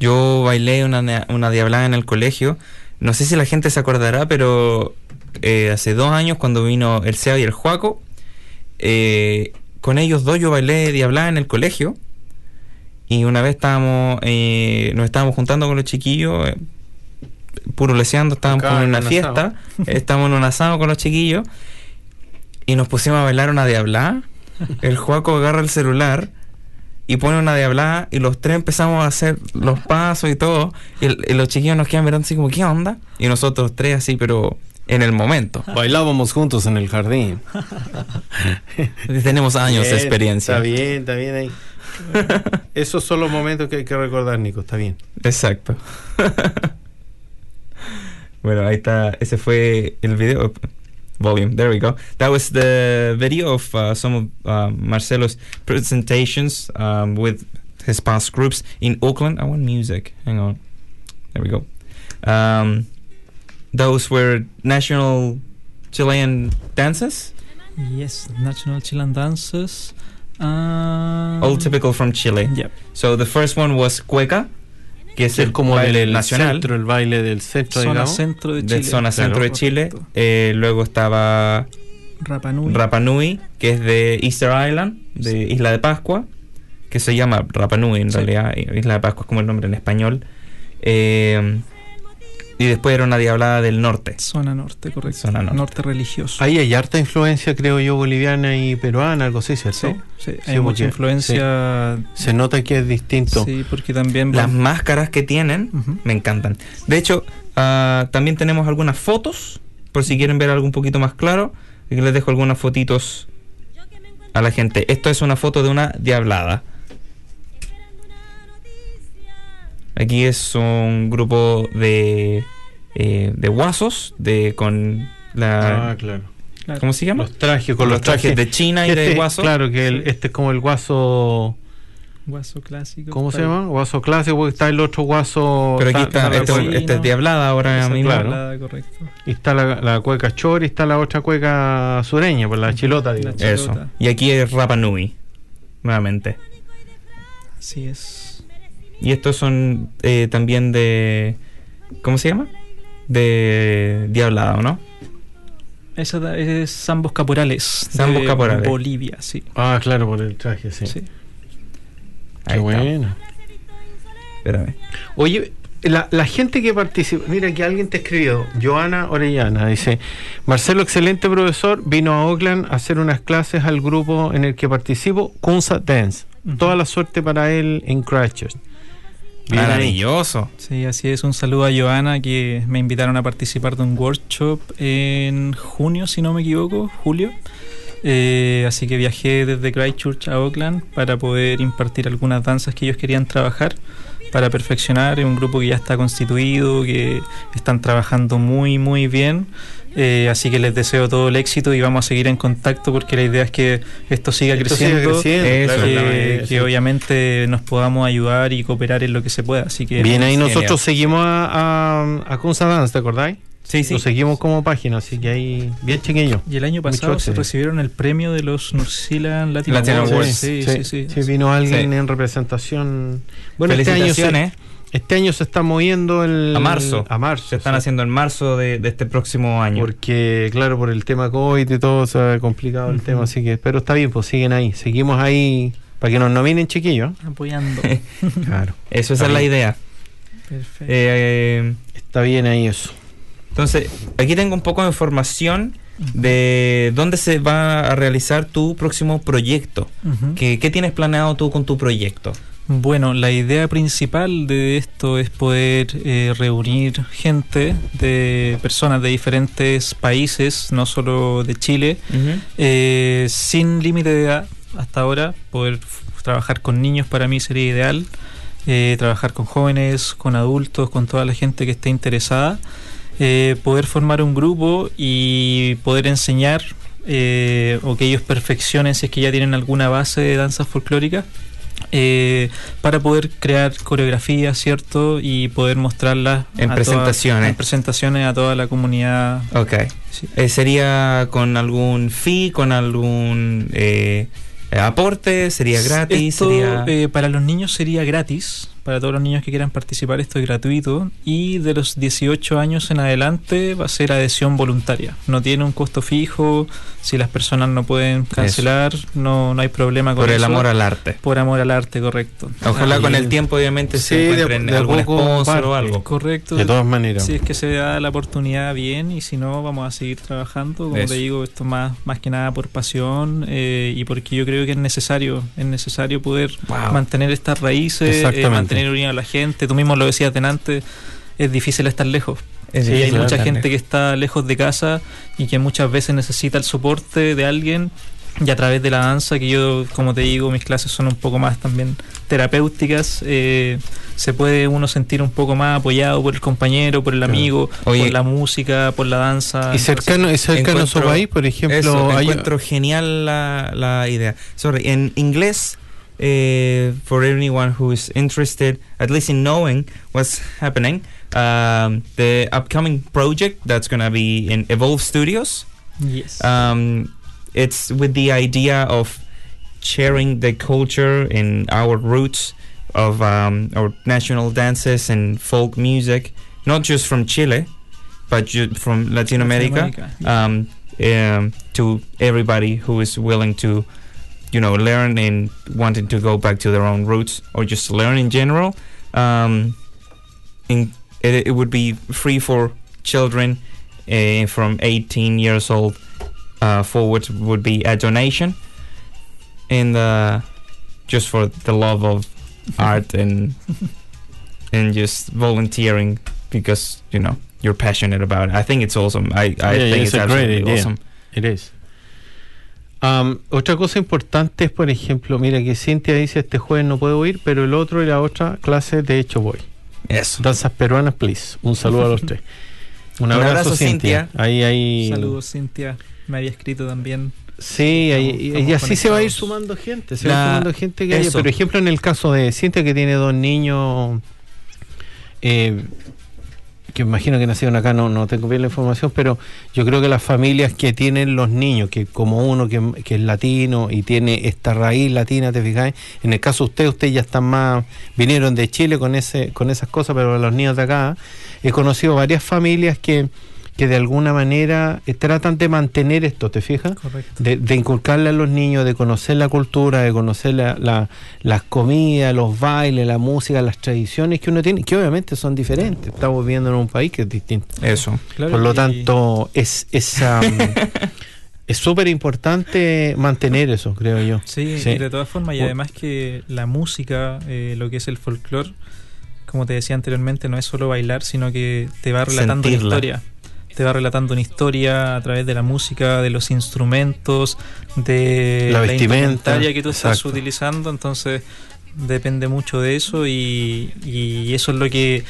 Yo bailé una, una diablada en el colegio. No sé si la gente se acordará, pero eh, hace dos años cuando vino el Seba y el Juaco, eh, con ellos dos yo bailé diablada en el colegio. Y una vez estábamos, eh, nos estábamos juntando con los chiquillos, eh, puro leseando, estábamos Acá en una un fiesta, estábamos en un asado con los chiquillos y nos pusimos a bailar una diablada. El Juaco agarra el celular y pone una diablada y los tres empezamos a hacer los pasos y todo. Y, el- y los chiquillos nos quedan mirando así como, ¿qué onda? Y nosotros tres así, pero en el momento. Bailábamos juntos en el jardín. Tenemos años de experiencia. Está bien, está bien ahí. Esos son los momentos que hay que recordar, Nico. Está bien. Exacto. bueno, ahí está. Ese fue el video. Volume. There we go. That was the video of uh, some of uh, Marcelo's presentations um, with his past groups in Oakland. I want music. Hang on. There we go. Um, those were national Chilean dances, Yes, National Chilean Dances. Ah, all typical from Chile. Yep. So the first one was cueca, que es el como baile del nacional. centro, el baile del centro, Zona digamos. centro de Chile. de zona centro de. Chile. Eh, luego estaba Rapa Nui. Rapa Nui, que es de Easter Island, de Isla de Pascua, que se llama Rapa Nui en Sí. realidad. Isla de Pascua es como el nombre en español. Eh, y después era una diablada del norte. Zona norte, correcto. Zona norte. religioso. Ahí hay harta influencia, creo yo, boliviana y peruana, algo así, ¿cierto? Sí, sí, Sí, hay mucha influencia. Se nota que es distinto. Sí, porque también. Las van- máscaras que tienen me encantan. De hecho, ah, también tenemos algunas fotos, por si quieren ver algo un poquito más claro. Les dejo algunas fotitos a la gente. Esto es una foto de una diablada. Aquí es un grupo de, eh, de guasos de, con la... Ah, claro. ¿Cómo se llama? Los trajes, Con los trajes de China y de Este, guaso. Claro, que el- este es como el guaso. Guaso clásico. ¿Cómo se llama? Guaso clásico, porque está el otro guaso. Pero aquí está- está, está este, este es ¿no? diablada ahora Esa mismo. claro. correcto. y está la, la cueca chor y está la otra cueca sureña, pues la chilota, digamos. La Eso. chilota. Y aquí es Rapa Nui. Nuevamente. Así es. Y estos son eh, también de. ¿Cómo se llama? De Diablada, ¿o no? Esa es Zambos Caporales. Zambos de Caporales. Bolivia, sí. Ah, claro, por el traje, sí. sí. Qué Ahí está. bueno. Espérame. Oye, la, la gente que participa, mira que alguien te escribió, Joana Orellana, dice, Marcelo, excelente profesor, vino a Oakland a hacer unas clases al grupo en el que participo, Kunsa Dance. Toda la suerte para él en Christchurch. Bien. Maravilloso. Sí, así es. Un saludo a Joana que me invitaron a participar de un workshop en junio, si no me equivoco, julio. Eh, así que viajé desde Christchurch a Auckland para poder impartir algunas danzas que ellos querían trabajar para perfeccionar. Es un grupo que ya está constituido, que están trabajando muy, muy bien. Eh, así que les deseo todo el éxito y vamos a seguir en contacto porque la idea es que esto siga Esto creciendo. creciendo, Eso, claro, que, obviamente nos podamos ayudar y cooperar en lo que se pueda. Así que Bien, ahí Genial. nosotros seguimos a, a, a Kunsa Dance, ¿te acordáis? Sí, sí. Lo seguimos como página, así que ahí, bien chiquillo. Y el año Mucho pasado se recibieron el premio de los New Zealand Latin, Latin Awards. Awards. Sí, sí, sí. Sí, vino alguien en representación. Bueno, este año, Felicitaciones. Este año se está moviendo el, A marzo. A marzo. Se están sí. haciendo en marzo de, de este próximo año. Porque, claro, por el tema COVID y todo se ha complicado el tema, así que, pero está bien, pues siguen ahí. Seguimos ahí para que nos nominen, chiquillos. Apoyando. Claro. Eso, esa es la idea. Perfecto. Eh, Está bien ahí eso. entonces, aquí tengo un poco de información de dónde se va a realizar tu próximo proyecto. Ujú. ¿Qué, qué tienes planeado tú con tu proyecto? Bueno, la idea principal de esto es poder eh, reunir gente de personas de diferentes países, no solo de Chile, eh, sin límite de edad hasta ahora. Poder trabajar con niños para mí sería ideal. eh, trabajar con jóvenes, con adultos, con toda la gente que esté interesada. eh, poder formar un grupo y poder enseñar eh, o que ellos perfeccionen si es que ya tienen alguna base de danzas folclóricas eh, para poder crear coreografías, ¿cierto? Y poder mostrarlas En toda- presentaciones. en presentaciones a toda la comunidad. Ok. Sí. Eh, ¿Sería con algún fee, con algún eh, aporte? ¿Sería gratis? Esto, ¿Sería... eh, para los niños sería gratis, para todos los niños que quieran participar esto es gratuito y de los 18 años en adelante va a ser adhesión voluntaria. No tiene un costo fijo, si las personas no pueden cancelar, no, no hay problema con por el eso. amor al arte. Por amor al arte, correcto. Ojalá con el tiempo, obviamente, Sí, se de- encuentren de a algún sponsor o algo. Correcto. De todas maneras. Si es que se da la oportunidad bien y si no, vamos a seguir trabajando. Como Eso. te digo, esto más, más que nada por pasión eh, y porque yo creo que es necesario, es necesario poder Wow. mantener estas raíces, eh, Exactamente. Mantener unida a la gente. Tú mismo lo decías delante, es difícil estar lejos. Es Sí, hay mucha gente que está lejos de casa y que muchas veces necesita el soporte de alguien y a través de la danza, que yo, como te digo, mis clases son un poco más también terapéuticas, eh, se puede uno sentir un poco más apoyado por el compañero, por el amigo, Oye. por la música, por la danza. Y cercano, y cercano a su país, por ejemplo, Eso, hay- encuentro genial la, la idea. Sorry, en inglés, eh, for anyone who is interested, at least in knowing what's happening, um, the upcoming project that's going to be in Evolve Studios, Yes. um, it's with the idea of sharing the culture and our roots of um, our national dances and folk music, not just from Chile, but ju- from Latin America yeah. um, um, to everybody who is willing to, you know, learn and wanting to go back to their own roots or just learn in general. Um, in, it, it would be free for children uh, from 18 years old uh, forward would be a donation, and uh, just for the love of art and and just volunteering because you know you're passionate about it. I think it's awesome. I, I Yeah, think it's it's, a great absolutely idea. awesome. It is. Am, otra cosa importante es, por ejemplo, mira que Cintia dice este jueves no puedo ir, pero el otro y la otra clase de hecho voy. Eso. Danzas peruanas, please. Un saludo a los tres. Un Un abrazo, abrazo, Cintia. Cintia. Ahí, ahí. Saludos, Cintia. Me había escrito también. Sí, ahí- Estamos- y- y, así se va a ir sumando gente. Se La- va sumando gente que haya. Por ejemplo, en el caso de Cintia, que tiene dos niños, eh, que imagino que nacieron acá, no, no tengo bien la información, pero yo creo que las familias que tienen los niños, que como uno que, que es latino y tiene esta raíz latina, ¿te fijáis? En el caso de usted, ustedes ya están más, vinieron de Chile con ese con esas cosas, pero los niños de acá, he conocido varias familias que, que de alguna manera eh, tratan de mantener esto, ¿te fijas? Correcto. de, de inculcarle a los niños, de conocer la cultura, de conocer la, la- las comidas, los bailes, la música, las tradiciones que uno tiene, que obviamente son diferentes. Estamos viviendo en un país que es distinto. Eso. Claro, Por lo y- tanto, es es am, es súper importante mantener eso, creo yo. Sí, Sí. y de todas formas, y además que la música, eh, lo que es el folclore, como te decía anteriormente, no es solo bailar, sino que te va relatando Sentirla. una historia. Te va relatando una historia a través de la música, de los instrumentos, de La vestimenta, indumentaria que tú estás exacto. utilizando. Entonces, depende mucho de eso y, y eso es lo que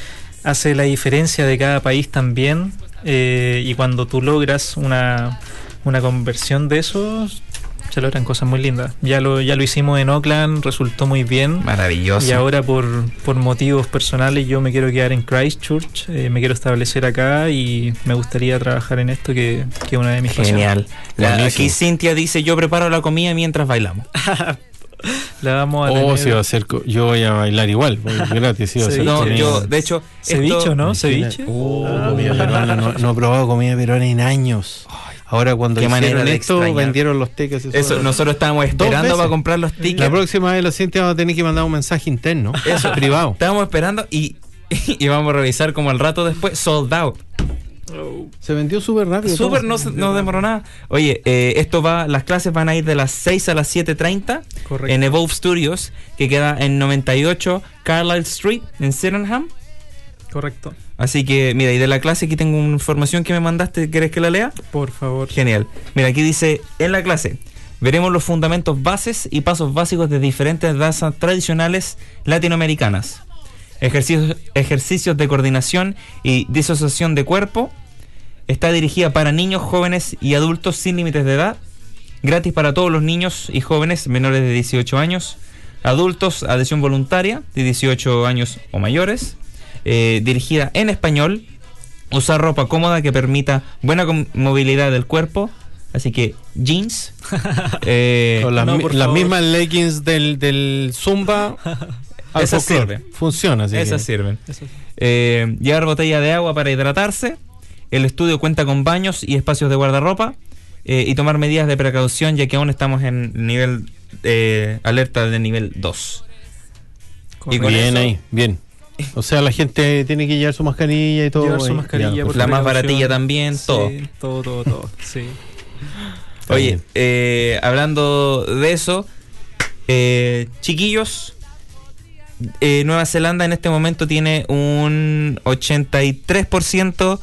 hace la diferencia de cada país también. eh, y cuando tú logras una, una conversión de eso, se logran cosas muy lindas. Ya lo, ya lo hicimos en Oakland, resultó muy bien. Maravilloso. Y ahora por, por motivos personales yo me quiero quedar en Christchurch, eh, me quiero establecer acá y me gustaría trabajar en esto que, que es una de mis Genial. La- aquí Cintia dice, yo preparo la comida mientras bailamos. La vamos a Oh, tener- si va a co- yo voy a bailar igual, gratis, sí. No, yo, de hecho... Ceviche, esto- ¿no? Ceviche. Oh, Ah. comida peruana, no, no he probado comida peruana en años. Ahora cuando hicieron esto, vendieron los tickets. y Eso, todo. nosotros estábamos esperando para comprar los tickets. La próxima vez, lo siento, vamos a tener que mandar un mensaje interno. Eso, privado. Estábamos esperando y, y vamos a revisar como al rato después, sold out. Se vendió súper rápido. Súper, no, no demoró nada. Oye, eh, esto va, las clases van a ir de las 6 a las 7.30 Correcto. en Evolve Studios, que queda en 98 Carlisle Street, en Sydenham. Correcto. Así que, mira, y de la clase aquí tengo una información que me mandaste, ¿quieres que la lea? Por favor. Genial. Mira, aquí dice, en la clase veremos los fundamentos bases y pasos básicos de diferentes danzas tradicionales latinoamericanas. Ejercicios, ejercicios de coordinación y disociación de cuerpo. Está dirigida para niños, jóvenes y adultos sin límites de edad. Gratis para todos los niños y jóvenes menores de 18 años. Adultos, adhesión voluntaria de 18 años o mayores. Eh, dirigida en español. Usar ropa cómoda que permita buena movilidad del cuerpo. Así que jeans. eh, Con las, No, mi- mismas leggings del, del Zumba. Esas sirven. Funciona, así esas que- sirven. Eh, llevar botella de agua para hidratarse. El estudio cuenta con baños y espacios de guardarropa. eh, y tomar medidas de precaución ya que aún estamos en nivel eh, alerta de nivel 2. Y con bien eso- ahí, bien. O sea, la gente tiene que llevar su mascarilla y todo. Llevar su ahí. mascarilla, Ya, por La más baratilla también, todo. Sí, todo, todo, todo. Sí. Está Oye, eh, hablando de eso, eh, chiquillos, eh, Nueva Zelanda en este momento tiene un 83%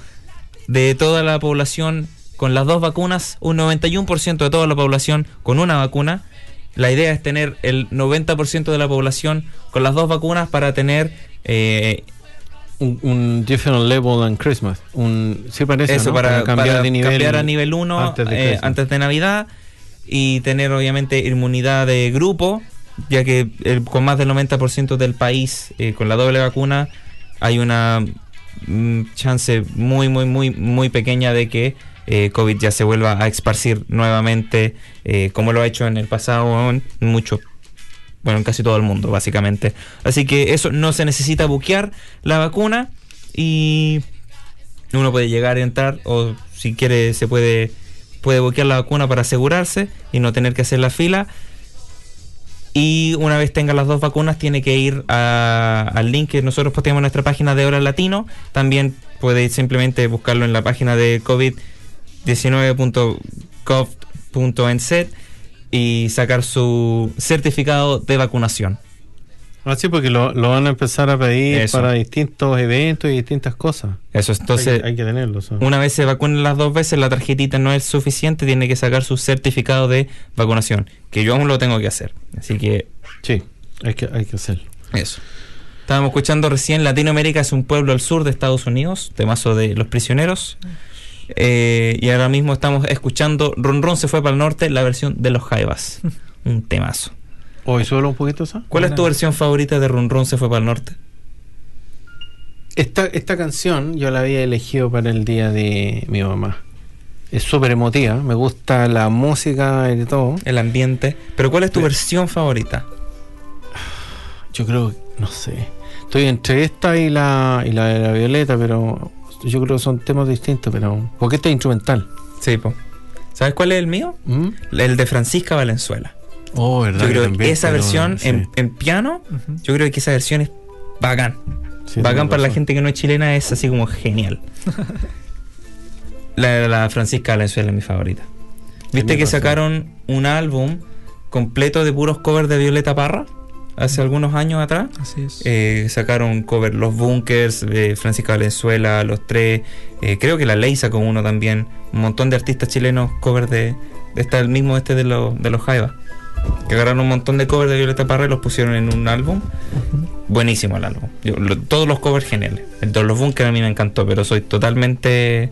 de toda la población con las dos vacunas, un 91% de toda la población con una vacuna. La idea es tener el 90% de la población con las dos vacunas para tener eh, Un, un different level than Christmas. Un, sí parece, eso ¿no? para, cambiar para de nivel. cambiar a nivel 1 antes de Christmas. antes de Navidad y tener obviamente inmunidad de grupo, ya que el- con más del 90% del país eh, con la doble vacuna hay una mm, chance muy, muy, muy, muy pequeña de que eh, COVID ya se vuelva a esparcir nuevamente, eh, como lo ha hecho en el pasado en mucho, bueno, en casi todo el mundo, básicamente. Así que eso no se necesita buquear la vacuna y uno puede llegar a entrar o si quiere se puede puede buquear la vacuna para asegurarse y no tener que hacer la fila. Y una vez tenga las dos vacunas, tiene que ir al link que nosotros posteamos en nuestra página de Hora Latino. También puede simplemente buscarlo en la página de covid19.gov.nz y sacar su certificado de vacunación. Ah, sí, porque lo, lo van a empezar a pedir Eso. para distintos eventos y distintas cosas. Eso, entonces, hay, hay que tenerlo. eso. Una vez se vacunen las dos veces, la tarjetita no es suficiente, tiene que sacar su certificado de vacunación, que yo aún lo tengo que hacer. Así que Sí, hay que, hay que hacerlo. eso. Estábamos escuchando recién Latinoamérica es un pueblo al sur de Estados Unidos, temazo de los prisioneros. Eh, y ahora mismo estamos escuchando Ron Ron se fue para el norte, la versión de los Jaivas. Un temazo. Hoy solo un poquito eso. ¿Cuál es tu versión favorita de Ron Ron se fue para el norte? Esta, esta canción yo la había elegido para el día de mi mamá. Es súper emotiva, me gusta la música y todo. El ambiente. Pero ¿cuál es tu versión favorita? Yo creo, no sé. Estoy entre esta y la, y la de la Violeta, pero yo creo que son temas distintos, pero... Porque esta es instrumental. Sí, po. ¿Sabes cuál es el mío? ¿Mm? El de Francisca Valenzuela. Oh, verdad. Yo creo que también, esa versión sí, en, en piano, yo creo que esa versión es bacán. sí, bacán para la gente que no es chilena, es así como genial. la, la Francisca Valenzuela es mi favorita. ¿Viste que razón. sacaron un álbum completo de puros covers de Violeta Parra? Hace algunos años atrás. Así es. Eh, sacaron cover Los Bunkers, eh, Francisca Valenzuela, Los Tres, eh, creo que La Ley sacó uno también, un montón de artistas chilenos cover de, está el mismo este de, los de los Jaivas, que agarraron un montón de covers de Violeta Parra y los pusieron en un álbum, buenísimo el álbum, Yo- lo- todos los covers geniales, el de Los Bunkers a mí me encantó, pero soy totalmente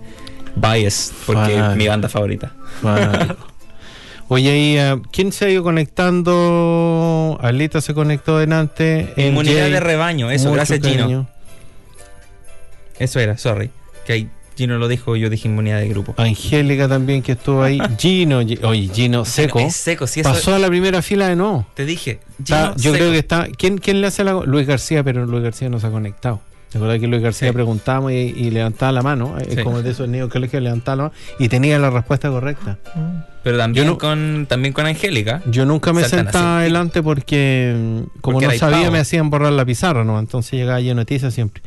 biased porque es mi banda favorita. Oye, eh, ¿quién se ha ido conectando? Alita se conectó delante. Inmunidad MJ, de rebaño, eso, gracias Gino. cariño. Eso era, sorry, que ahí Gino lo dijo, yo dije inmunidad de grupo. Angélica también que estuvo ahí. Gino, Gi- oye, Gino seco. Es seco, sí, eso Pasó a la primera fila de nuevo. Te dije, Está- Gino yo seco. creo que está. ¿quién, ¿Quién le hace la.? Luis García, pero Luis García no se ha conectado. ¿Te acuerdas que Luis García Sí. preguntamos y, y levantaba la mano? Es como de esos niños colegio levantaba la mano y tenía la respuesta correcta. Pero también no- con también con Angélica. Yo nunca me sentaba adelante porque, mm, como Porque no sabía, me hacían borrar la pizarra, ¿no? Entonces llegaba yo noticias siempre.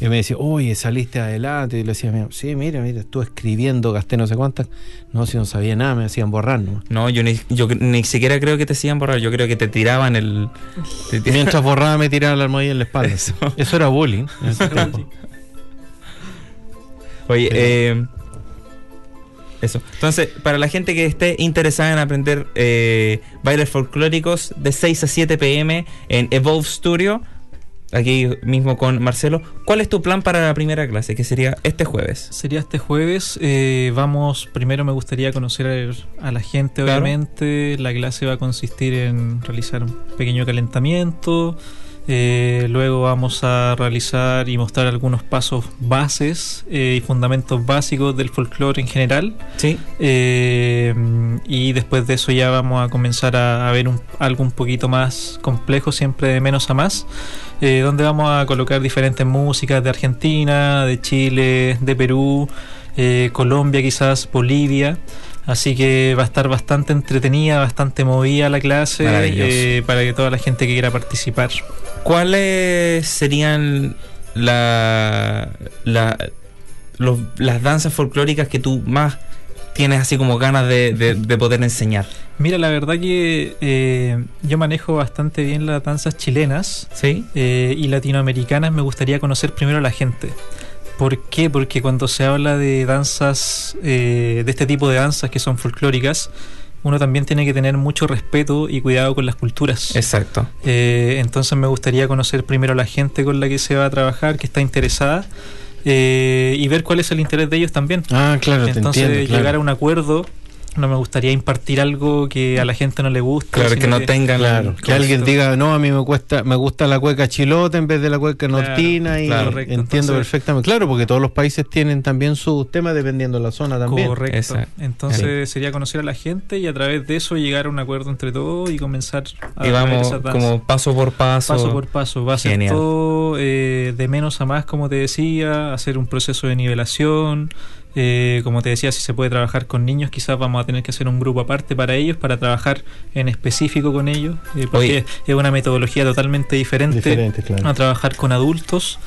Y me decía, oye, saliste adelante. Y le decía, "Mira, sí, mira, mira, estuve escribiendo, gasté no sé cuántas. No, si no sabía nada, me hacían borrar, ¿no? No, yo ni, yo ni siquiera creo que te sigan borrar, yo creo que te tiraban el te tiraban- Mientras borraba, me tiraba la almohadilla en la espalda. Eso. Eso, era bullying. en ese tiempo. Oye, eh, eso. Entonces, para la gente que esté interesada en aprender eh, bailes folclóricos de 6 a 7 pm en Evolve Studio, aquí mismo con Marcelo, ¿cuál es tu plan para la primera clase? Que sería este jueves. Sería este jueves. eh, vamos, primero me gustaría conocer a la gente, Claro. obviamente. La clase va a consistir en realizar un pequeño calentamiento. Eh, luego vamos a realizar y mostrar algunos pasos bases eh, y fundamentos básicos del folclore en general. Sí. Eh, y después de eso ya vamos a comenzar a, a ver un- algo un poquito más complejo, siempre de menos a más, eh, donde vamos a colocar diferentes músicas de Argentina, de Chile, de Perú, Colombia quizás, Bolivia. Así que va a estar bastante entretenida, bastante movida la clase eh, para que toda la gente que quiera participar. ¿Cuáles serían la, la- los- las danzas folclóricas que tú más tienes así como ganas de, de- de poder enseñar? Mira, la verdad que eh, yo manejo bastante bien las danzas chilenas ¿Sí? eh, y latinoamericanas. Me gustaría conocer primero a la gente. ¿Por qué? Porque cuando se habla de danzas, eh, de este tipo de danzas que son folclóricas, uno también tiene que tener mucho respeto y cuidado con las culturas. Exacto. Eh, entonces me gustaría conocer primero a la gente con la que se va a trabajar, que está interesada, eh, y ver cuál es el interés de ellos también. Ah, claro, te Entonces entiendo. claro. llegar a un acuerdo, no me gustaría impartir algo que a la gente no le guste. Claro, que no tengan... Claro, que alguien diga, no, a mí me cuesta, me gusta la cueca chilota en vez de la cueca Claro, nortina y claro. Correcto, entiendo entonces- perfectamente. Claro, porque todos los países tienen también sus temas dependiendo de la zona también. Correcto. Exacto. Entonces sería conocer a la gente y a través de eso llegar a un acuerdo entre todos y comenzar a Y ver vamos como paso por paso. paso por paso. Va a ser Genial. todo eh, de menos a más, como te decía, hacer un proceso de nivelación. Eh, como te decía, si se puede trabajar con niños, quizás vamos a tener que hacer un grupo aparte para ellos, para trabajar en específico con ellos, eh, porque Oye. es una metodología totalmente diferente, Diferente, claro. a trabajar con adultos.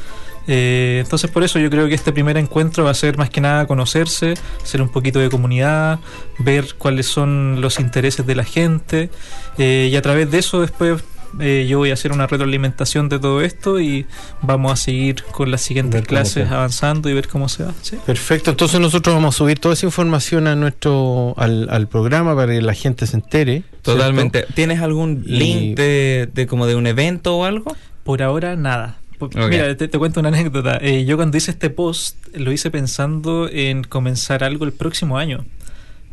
Eh, entonces por eso yo creo que este primer encuentro va a ser más que nada conocerse, hacer un poquito de comunidad, ver cuáles son los intereses de la gente eh, y a través de eso después eh, yo voy a hacer una retroalimentación de todo esto y vamos a seguir con las siguientes clases se- avanzando y ver cómo se va. ¿sí? Perfecto, entonces nosotros vamos a subir toda esa información a nuestro al, al programa para que la gente se entere. ¿cierto? Totalmente. ¿Tienes algún Y- link de, de como de un evento o algo? Por ahora nada. Por-. Mira, te, te cuento una anécdota. Eh, yo cuando hice este post lo hice pensando en comenzar algo el próximo año.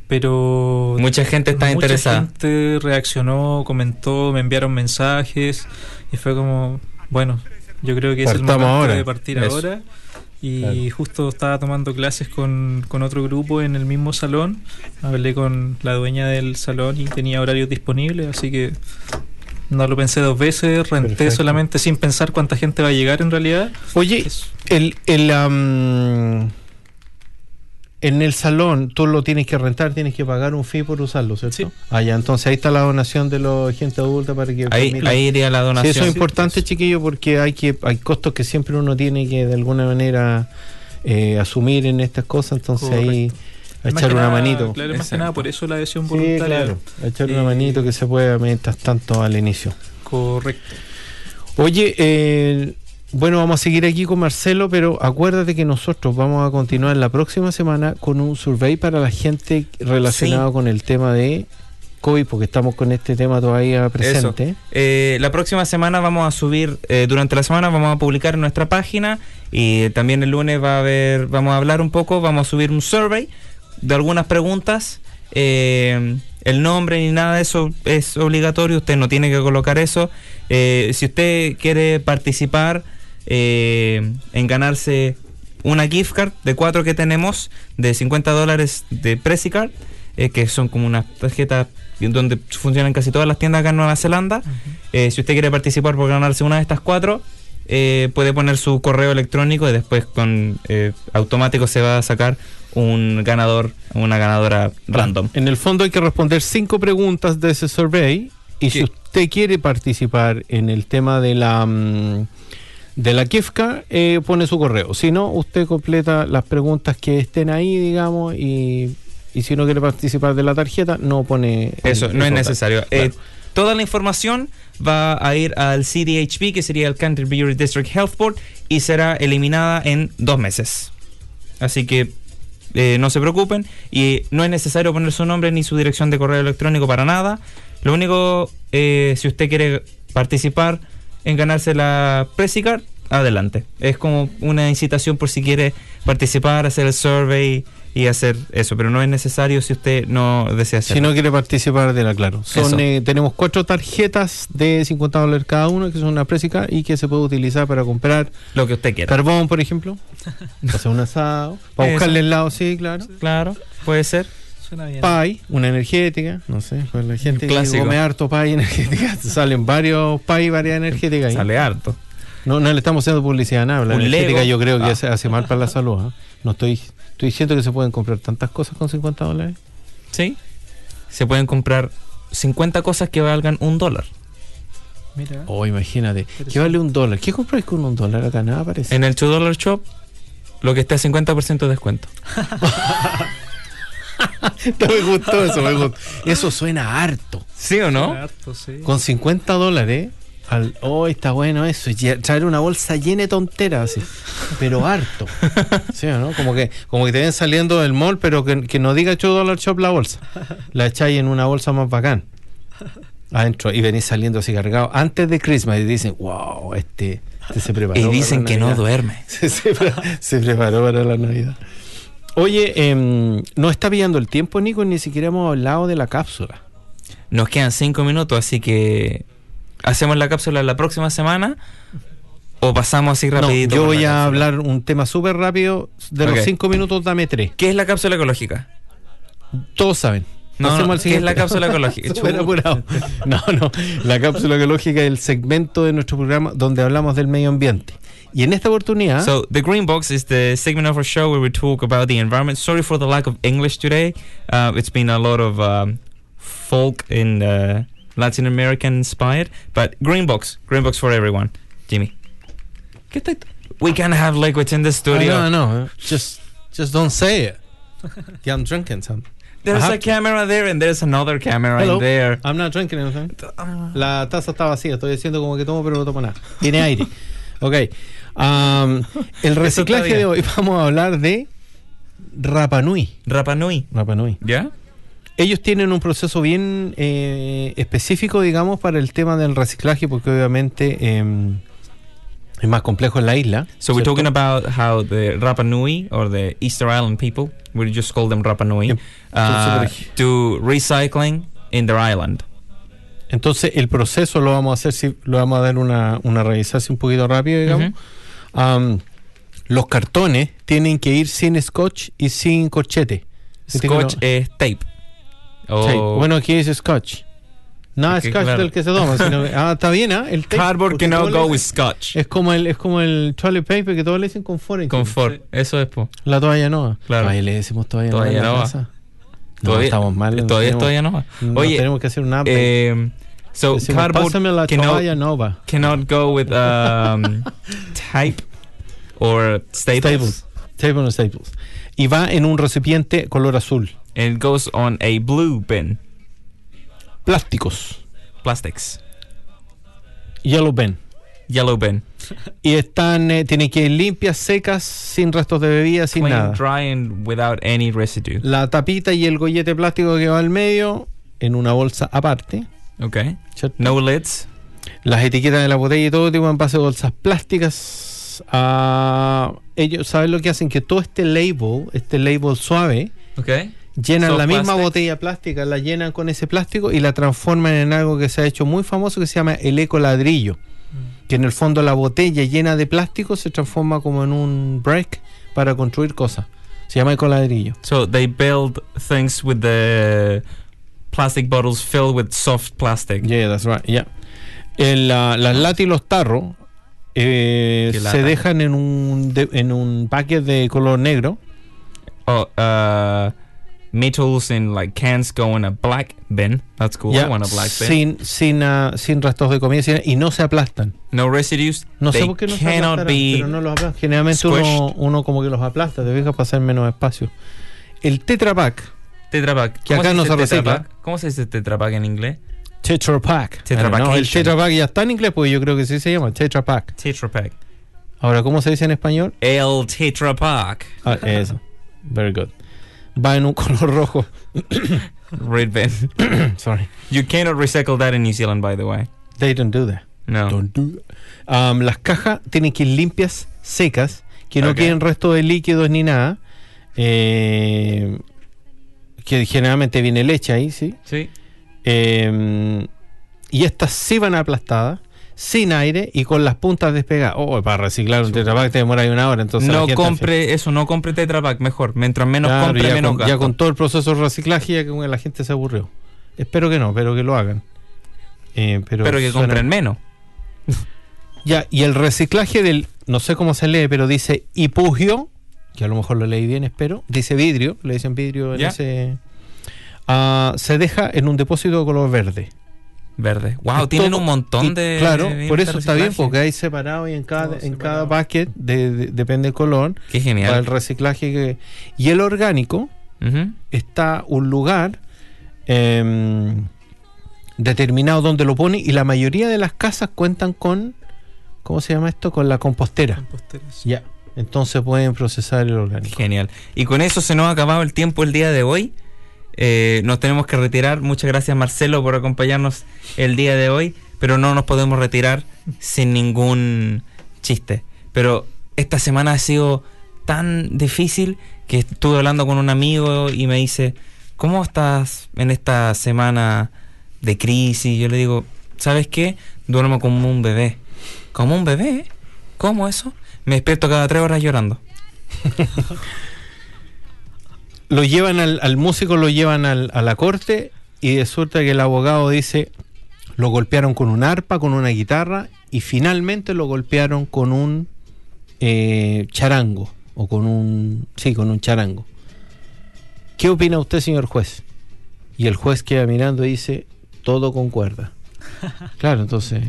Pero Mucha gente está mucha interesada. gente reaccionó, comentó, me enviaron mensajes y fue como, bueno, yo creo que es el momento ahora. de partir Eso. ahora. Y Claro. justo estaba tomando clases con, con otro grupo en el mismo salón. Hablé con la dueña del salón y tenía horarios disponibles, así que no lo pensé dos veces, renté Perfecto. solamente sin pensar cuánta gente va a llegar en realidad. Oye, Es- el, el am, en el salón tú lo tienes que rentar, tienes que pagar un fee por usarlo, ¿cierto? Sí. Ah, ya, entonces ahí está la donación de los gente adulta para que Ahí, permita- ahí iría la Sí, donación. eso es importante, chiquillo, porque hay que hay costos que siempre uno tiene que de alguna manera eh, asumir en estas cosas, entonces ahí a echar una nada- manito. Claro, más que nada por eso la adhesión Sí, voluntaria. claro, a echar una Eh, manito que se pueda mientras tanto al inicio. Correcto. Oye, eh, bueno, vamos a seguir aquí con Marcelo, pero acuérdate que nosotros vamos a continuar la próxima semana con un survey para la gente relacionado Sí. con el tema de COVID, porque estamos con este tema todavía presente. Eh, la próxima semana vamos a subir, eh, durante la semana vamos a publicar en nuestra página y también el lunes va a haber, vamos a hablar un poco, vamos a subir un survey de algunas preguntas. eh, el nombre ni nada de eso es obligatorio, usted no tiene que colocar eso. Eh, si usted quiere participar eh, en ganarse una gift card de cuatro que tenemos de 50 dólares de Prezicard, eh, que son como unas tarjetas donde funcionan casi todas las tiendas acá en Nueva Zelanda. Eh, si usted quiere participar por ganarse una de estas cuatro, eh, puede poner su correo electrónico y después con eh, automático se va a sacar un ganador, una ganadora random. En el fondo hay que responder cinco preguntas de ese survey y si usted quiere participar en el tema de la mm, de la card, eh, pone su correo. Si no, usted completa las preguntas que estén ahí, digamos, y, y si no quiere participar de la tarjeta, no pone... Eso, el no es necesario. Claro. Eh, toda la información va a ir al CDHP, que sería el Canterbury District Health Board, y será eliminada en dos meses. Así que eh, no se preocupen y no es necesario poner su nombre ni su dirección de correo electrónico para nada. Lo único, eh, si usted quiere participar en ganarse la Prezicard, adelante. Es como una incitación por si quiere participar, hacer el survey y hacer eso, pero no es necesario si usted no desea hacerlo. Si no quiere participar de la Claro. Son, eh, tenemos cuatro tarjetas de 50 dólares cada una, que son una présica y que se puede utilizar para comprar lo que usted quiera. carbón, por ejemplo, para hacer un asado, para Eso. buscarle el lado, sí, claro. Claro, puede ser. Suena bien. Pie, una energética, no sé, pues la gente que come harto pie energética, salen varios pie, varias energéticas. ahí. Sale harto. No, no le estamos haciendo publicidad a nada, la Un energética Lego. yo creo que Ah. hace, hace mal para la salud. ¿ah? No estoy, estoy diciendo que se pueden comprar tantas cosas con 50 dólares. ¿Sí? Se pueden comprar 50 cosas que valgan un dólar. Mira. Oh, imagínate, ¿qué vale un dólar? ¿Qué compráis con un dólar acá? Nada parece. En el 2 Dollar Shop, lo que esté a 50% de descuento. me gustó eso, me gustó. Eso suena harto. ¿Sí o no? Harto, sí. Con 50 dólares, al, oh, está bueno eso. traer una bolsa llena de tonteras así. Pero harto. ¿Sí o no? Como que, como que te ven saliendo del mall, pero que, que no diga 8 dólares shop la bolsa. La echáis en una bolsa más bacán. Adentro. Y venís saliendo así cargado. Antes de Christmas y dicen, wow, este, este se preparó. Y para dicen la que no Navidad". duerme. se, se pre- se preparó para la Navidad. Oye, em, no está pillando el tiempo, Nico, ni siquiera hemos hablado de la cápsula. Nos quedan cinco minutos, así que hacemos la cápsula la próxima semana o pasamos así No, rapidito. yo por voy a hablar un tema súper rápido. De los cinco minutos, dame tres. ¿Qué es la cápsula ecológica? Todos saben. No, no, ¿qué es la cápsula ecológica? No, no. La cápsula ecológica es el segmento de nuestro programa donde hablamos del medio ambiente. Y en esta oportunidad, So the green box is the segment of our show where we talk about the environment. Sorry for the lack of English today. Uh, it's been a lot of um, folk in uh, Latin American inspired, but green box, green box for everyone. Jimmy, ¿qué está? We can have liquids in the studio. Ah, no, no. Just, just don't say it. Yeah, I'm drinking something. There's a to. camera there and there's another camera Hello. in there. I'm not drinking anything. La taza está vacía, estoy diciendo como que tomo, pero no tomo nada. Tiene aire. Ok. Am, el reciclaje de hoy vamos a hablar de Rapa Nui. Rapa Nui. Rapa Nui. ¿Ya? Ellos tienen un proceso bien eh, específico, digamos, para el tema del reciclaje, porque obviamente em, es más complejo en la isla. So we're ¿cierto? talking about how the Rapa Nui or the Easter Island people, we just call them Rapa Nui, uh, do recycling in their island. Entonces, el proceso lo vamos a hacer, si lo vamos a dar una, una revisación un poquito rápido, digamos. Los cartones tienen que ir sin scotch y sin corchete. Scotch no- es tape. O Bueno, aquí es scotch. No Porque, scotch claro. del que se toma. sino ah, está bien, ¿ah? El tape, cardboard cannot go with scotch. Es como el, es como el toilet paper que todos le dicen confort. Confort. Eso es po. La toalla nova. Claro. Ahí le decimos toalla, Toalla nova. No, Todavía- estamos mal. Todavía, tenemos- todavía no. Oye, tenemos que hacer una eh, so Decimos, cardboard "Pásame la cannot, cannot go with um, tape or staples. Staples. Staples and staples. Y va en un recipiente color azul. And it goes on a blue bin. Plásticos. Plastics. Yellow bin. Yellow bin. Y están, eh, tienen que ir limpias, secas, sin restos de bebida, sin Clean, nada. dry, and without any residue. La tapita y el gollete plástico que va al medio en una bolsa aparte. Okay. ¿cierto? No lids. Las etiquetas de la botella y todo tipo en base de bolsas plásticas. Ah, ellos saben lo que hacen, que todo este label, este label suave, Okay. llenan la misma plastic. botella plástica, la llenan con ese plástico y la transforman en algo que se ha hecho muy famoso que se llama el eco ladrillo. Que en el fondo la botella llena de plástico se transforma como en un break para construir cosas. Se llama eco ladrillo. So they build things with the plastic bottles filled with soft plastic. Yeah, that's right. Yeah. El, la- las latas y los tarros eh, ¿Qué se dejan en un de- en un paquete de color negro. Oh, uh, metals and like cans go in a black bin. That's cool. ya, I want a black bin. sin sin ah, sin restos de comida sin- y no se aplastan. No residues. No sé por qué no se pero no los aplastan. Generalmente uno, como que los aplasta, te para hacer menos espacio. El Tetra Pak, Tetra Pak. Que ¿Cómo acá no dice se Tetra recicla. Pak? ¿Cómo se dice Tetra Pak en inglés? Tetra Pak. Tetra no, el Pakation. Tetra Pak ya está en inglés, porque yo creo que sí se llama Tetra Pak. Tetra Pak. Ahora, ¿cómo se dice en español? El Tetra Pak. Ah, eso. Very good. Va en un color rojo. Red bin. Sorry. You cannot recycle that in New Zealand, by the way. They don't do that. No. Don't do that. Um, las cajas tienen que ir limpias, secas, que no Ok. queden resto de líquidos ni nada. Eh, que generalmente viene leche ahí, ¿sí? Sí. Eh, y estas sí van aplastadas, sin aire y con las puntas despegadas. Oh, para reciclar un Tetra Pak te demora ahí una hora. Entonces No compre eso, no compre Tetra Pak, mejor. Mientras menos Claro, compre, ya, menos con, ya con todo el proceso de reciclaje ya que la gente se aburrió. Espero que no, pero que lo hagan. Eh, pero Pero que suena- compren menos. Ya, y el reciclaje del, no sé cómo se lee, pero dice hipugio, que a lo mejor lo leí bien, espero, dice vidrio, le dicen vidrio en Ya. ese... ah, se deja en un depósito de color verde. Verde. Wow, Es tienen todo- un montón y, de. Claro, por eso está bien, porque hay separado y en cada, Todo en cada bucket, de- de- depende del color, Qué para el genial. reciclaje. que- y el orgánico está un lugar em, determinado donde lo pone y la mayoría de las casas cuentan con, ¿cómo se llama esto? Con la compostera. Composteras. Ya. Entonces pueden procesar el orgánico. Genial. Y con eso se nos ha acabado el tiempo el día de hoy. Eh, nos tenemos que retirar. Muchas gracias Marcelo por acompañarnos el día de hoy. Pero no nos podemos retirar sin ningún chiste. Pero esta semana ha sido tan difícil que estuve hablando con un amigo y me dice, ¿cómo estás en esta semana de crisis? Yo le digo, ¿sabes qué? Duermo como un bebé. ¿Como un bebé? ¿Cómo eso? Me despierto cada tres horas llorando. Lo llevan al, al músico, lo llevan al- a la corte y resulta que el abogado dice, lo golpearon con un arpa, con una guitarra y finalmente lo golpearon con un eh, charango o con un... Sí, con un charango. ¿Qué opina usted, señor juez? Y el juez queda mirando y dice, todo concuerda. Claro, entonces...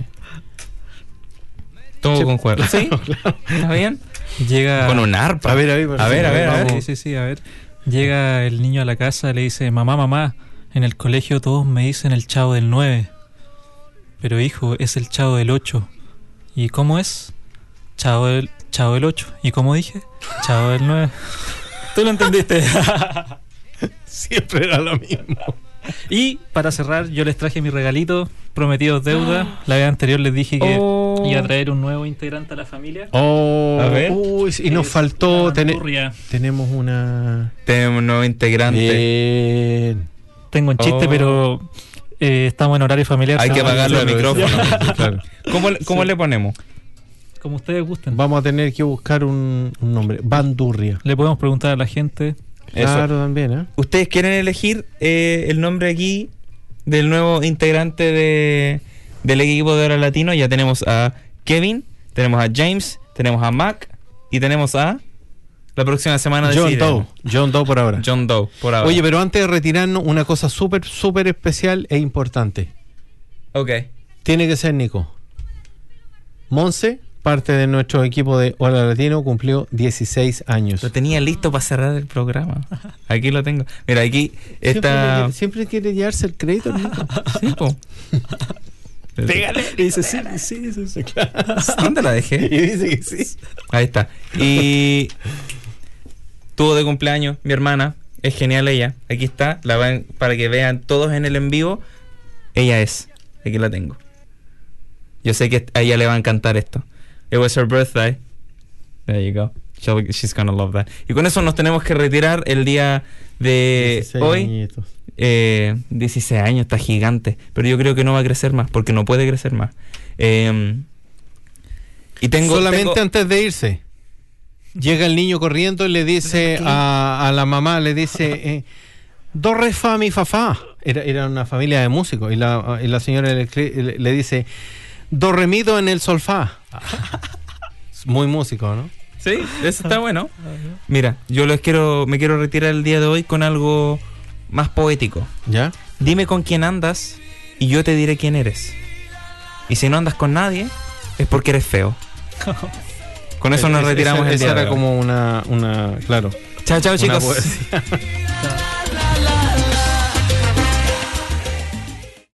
Todo Sí, con cuerda. ¿Sí? claro. ¿Está bien? Llega. Con un arpa. A ver, a ver, a ver, a ver, a ver. Sí, sí, sí, a ver. Llega el niño a la casa, le dice, mamá, mamá, en el colegio todos me dicen el chavo del 9. Pero hijo, es el chavo del 8. ¿Y cómo es? Chavo del, chavo del 8. ¿Y cómo dije? Chavo del 9. Tú lo entendiste. Siempre era lo mismo. y para cerrar, yo les traje mi regalito, prometidos deuda. La vez anterior les dije que Oh. iba a traer un nuevo integrante a la familia. Oh, A ver. uy, y nos Es faltó... una tenemos una... Tenemos un nuevo integrante. Bien. Tengo un chiste, Oh. pero eh, estamos en horario familiar. Hay que el claro, micrófono. claro. ¿Cómo, le- cómo Sí. le ponemos? Como ustedes gusten. Vamos a tener que buscar un, un nombre. Bandurria. Le podemos preguntar a la gente. Eso. Claro, también, ¿eh? ¿Ustedes quieren elegir eh, el nombre aquí del nuevo integrante de, del equipo de Hora Latino? Ya tenemos a Kevin, tenemos a James, tenemos a Mac y tenemos a... La próxima semana John. Doe. John Doe por ahora. John Doe, por ahora. Oye, pero antes de retirarnos, una cosa súper, súper especial e importante. Ok. Tiene que ser Nico. Monse, parte de nuestro equipo de Hola Latino, cumplió 16 años. Lo tenía listo para cerrar el programa. Aquí lo tengo. Mira, aquí está... siempre quiere llevarse el crédito, Nico. Sí, po. Pégale. Y dice, sí, sí, sí, sí. ¿Dónde la dejé? Y dice que sí. Ahí está. Y tuvo de cumpleaños mi hermana. Es genial ella. Aquí está. La ven para que vean todos en el en vivo. Ella es. Aquí la tengo. Yo sé que a ella le va a encantar esto. It was her birthday. There you go. She'll- she's gonna love that. Y con eso nos tenemos que retirar el día de 16 hoy. Eh, 16 años, está gigante. Pero yo creo que no va a crecer más, porque no puede crecer más. Eh, y tengo. Solamente tengo- antes de irse. Llega el niño corriendo y le dice a, a la mamá, le dice, eh, do re fa mi fa fa. Era, era una familia de músicos y la, y la señora le, le- le dice, do re mi do en el sol fa. Es Muy músico, ¿no? Sí, eso está bueno. Mira, yo les quiero, me quiero retirar el día de hoy con algo más poético. ¿Ya? Dime con quién andas y yo te diré quién eres. Y si no andas con nadie, es porque eres feo. Con eso nos Esa- retiramos esa, el esa día de era hoy. como una, una, claro. Chao, chao, una chicos. Chao.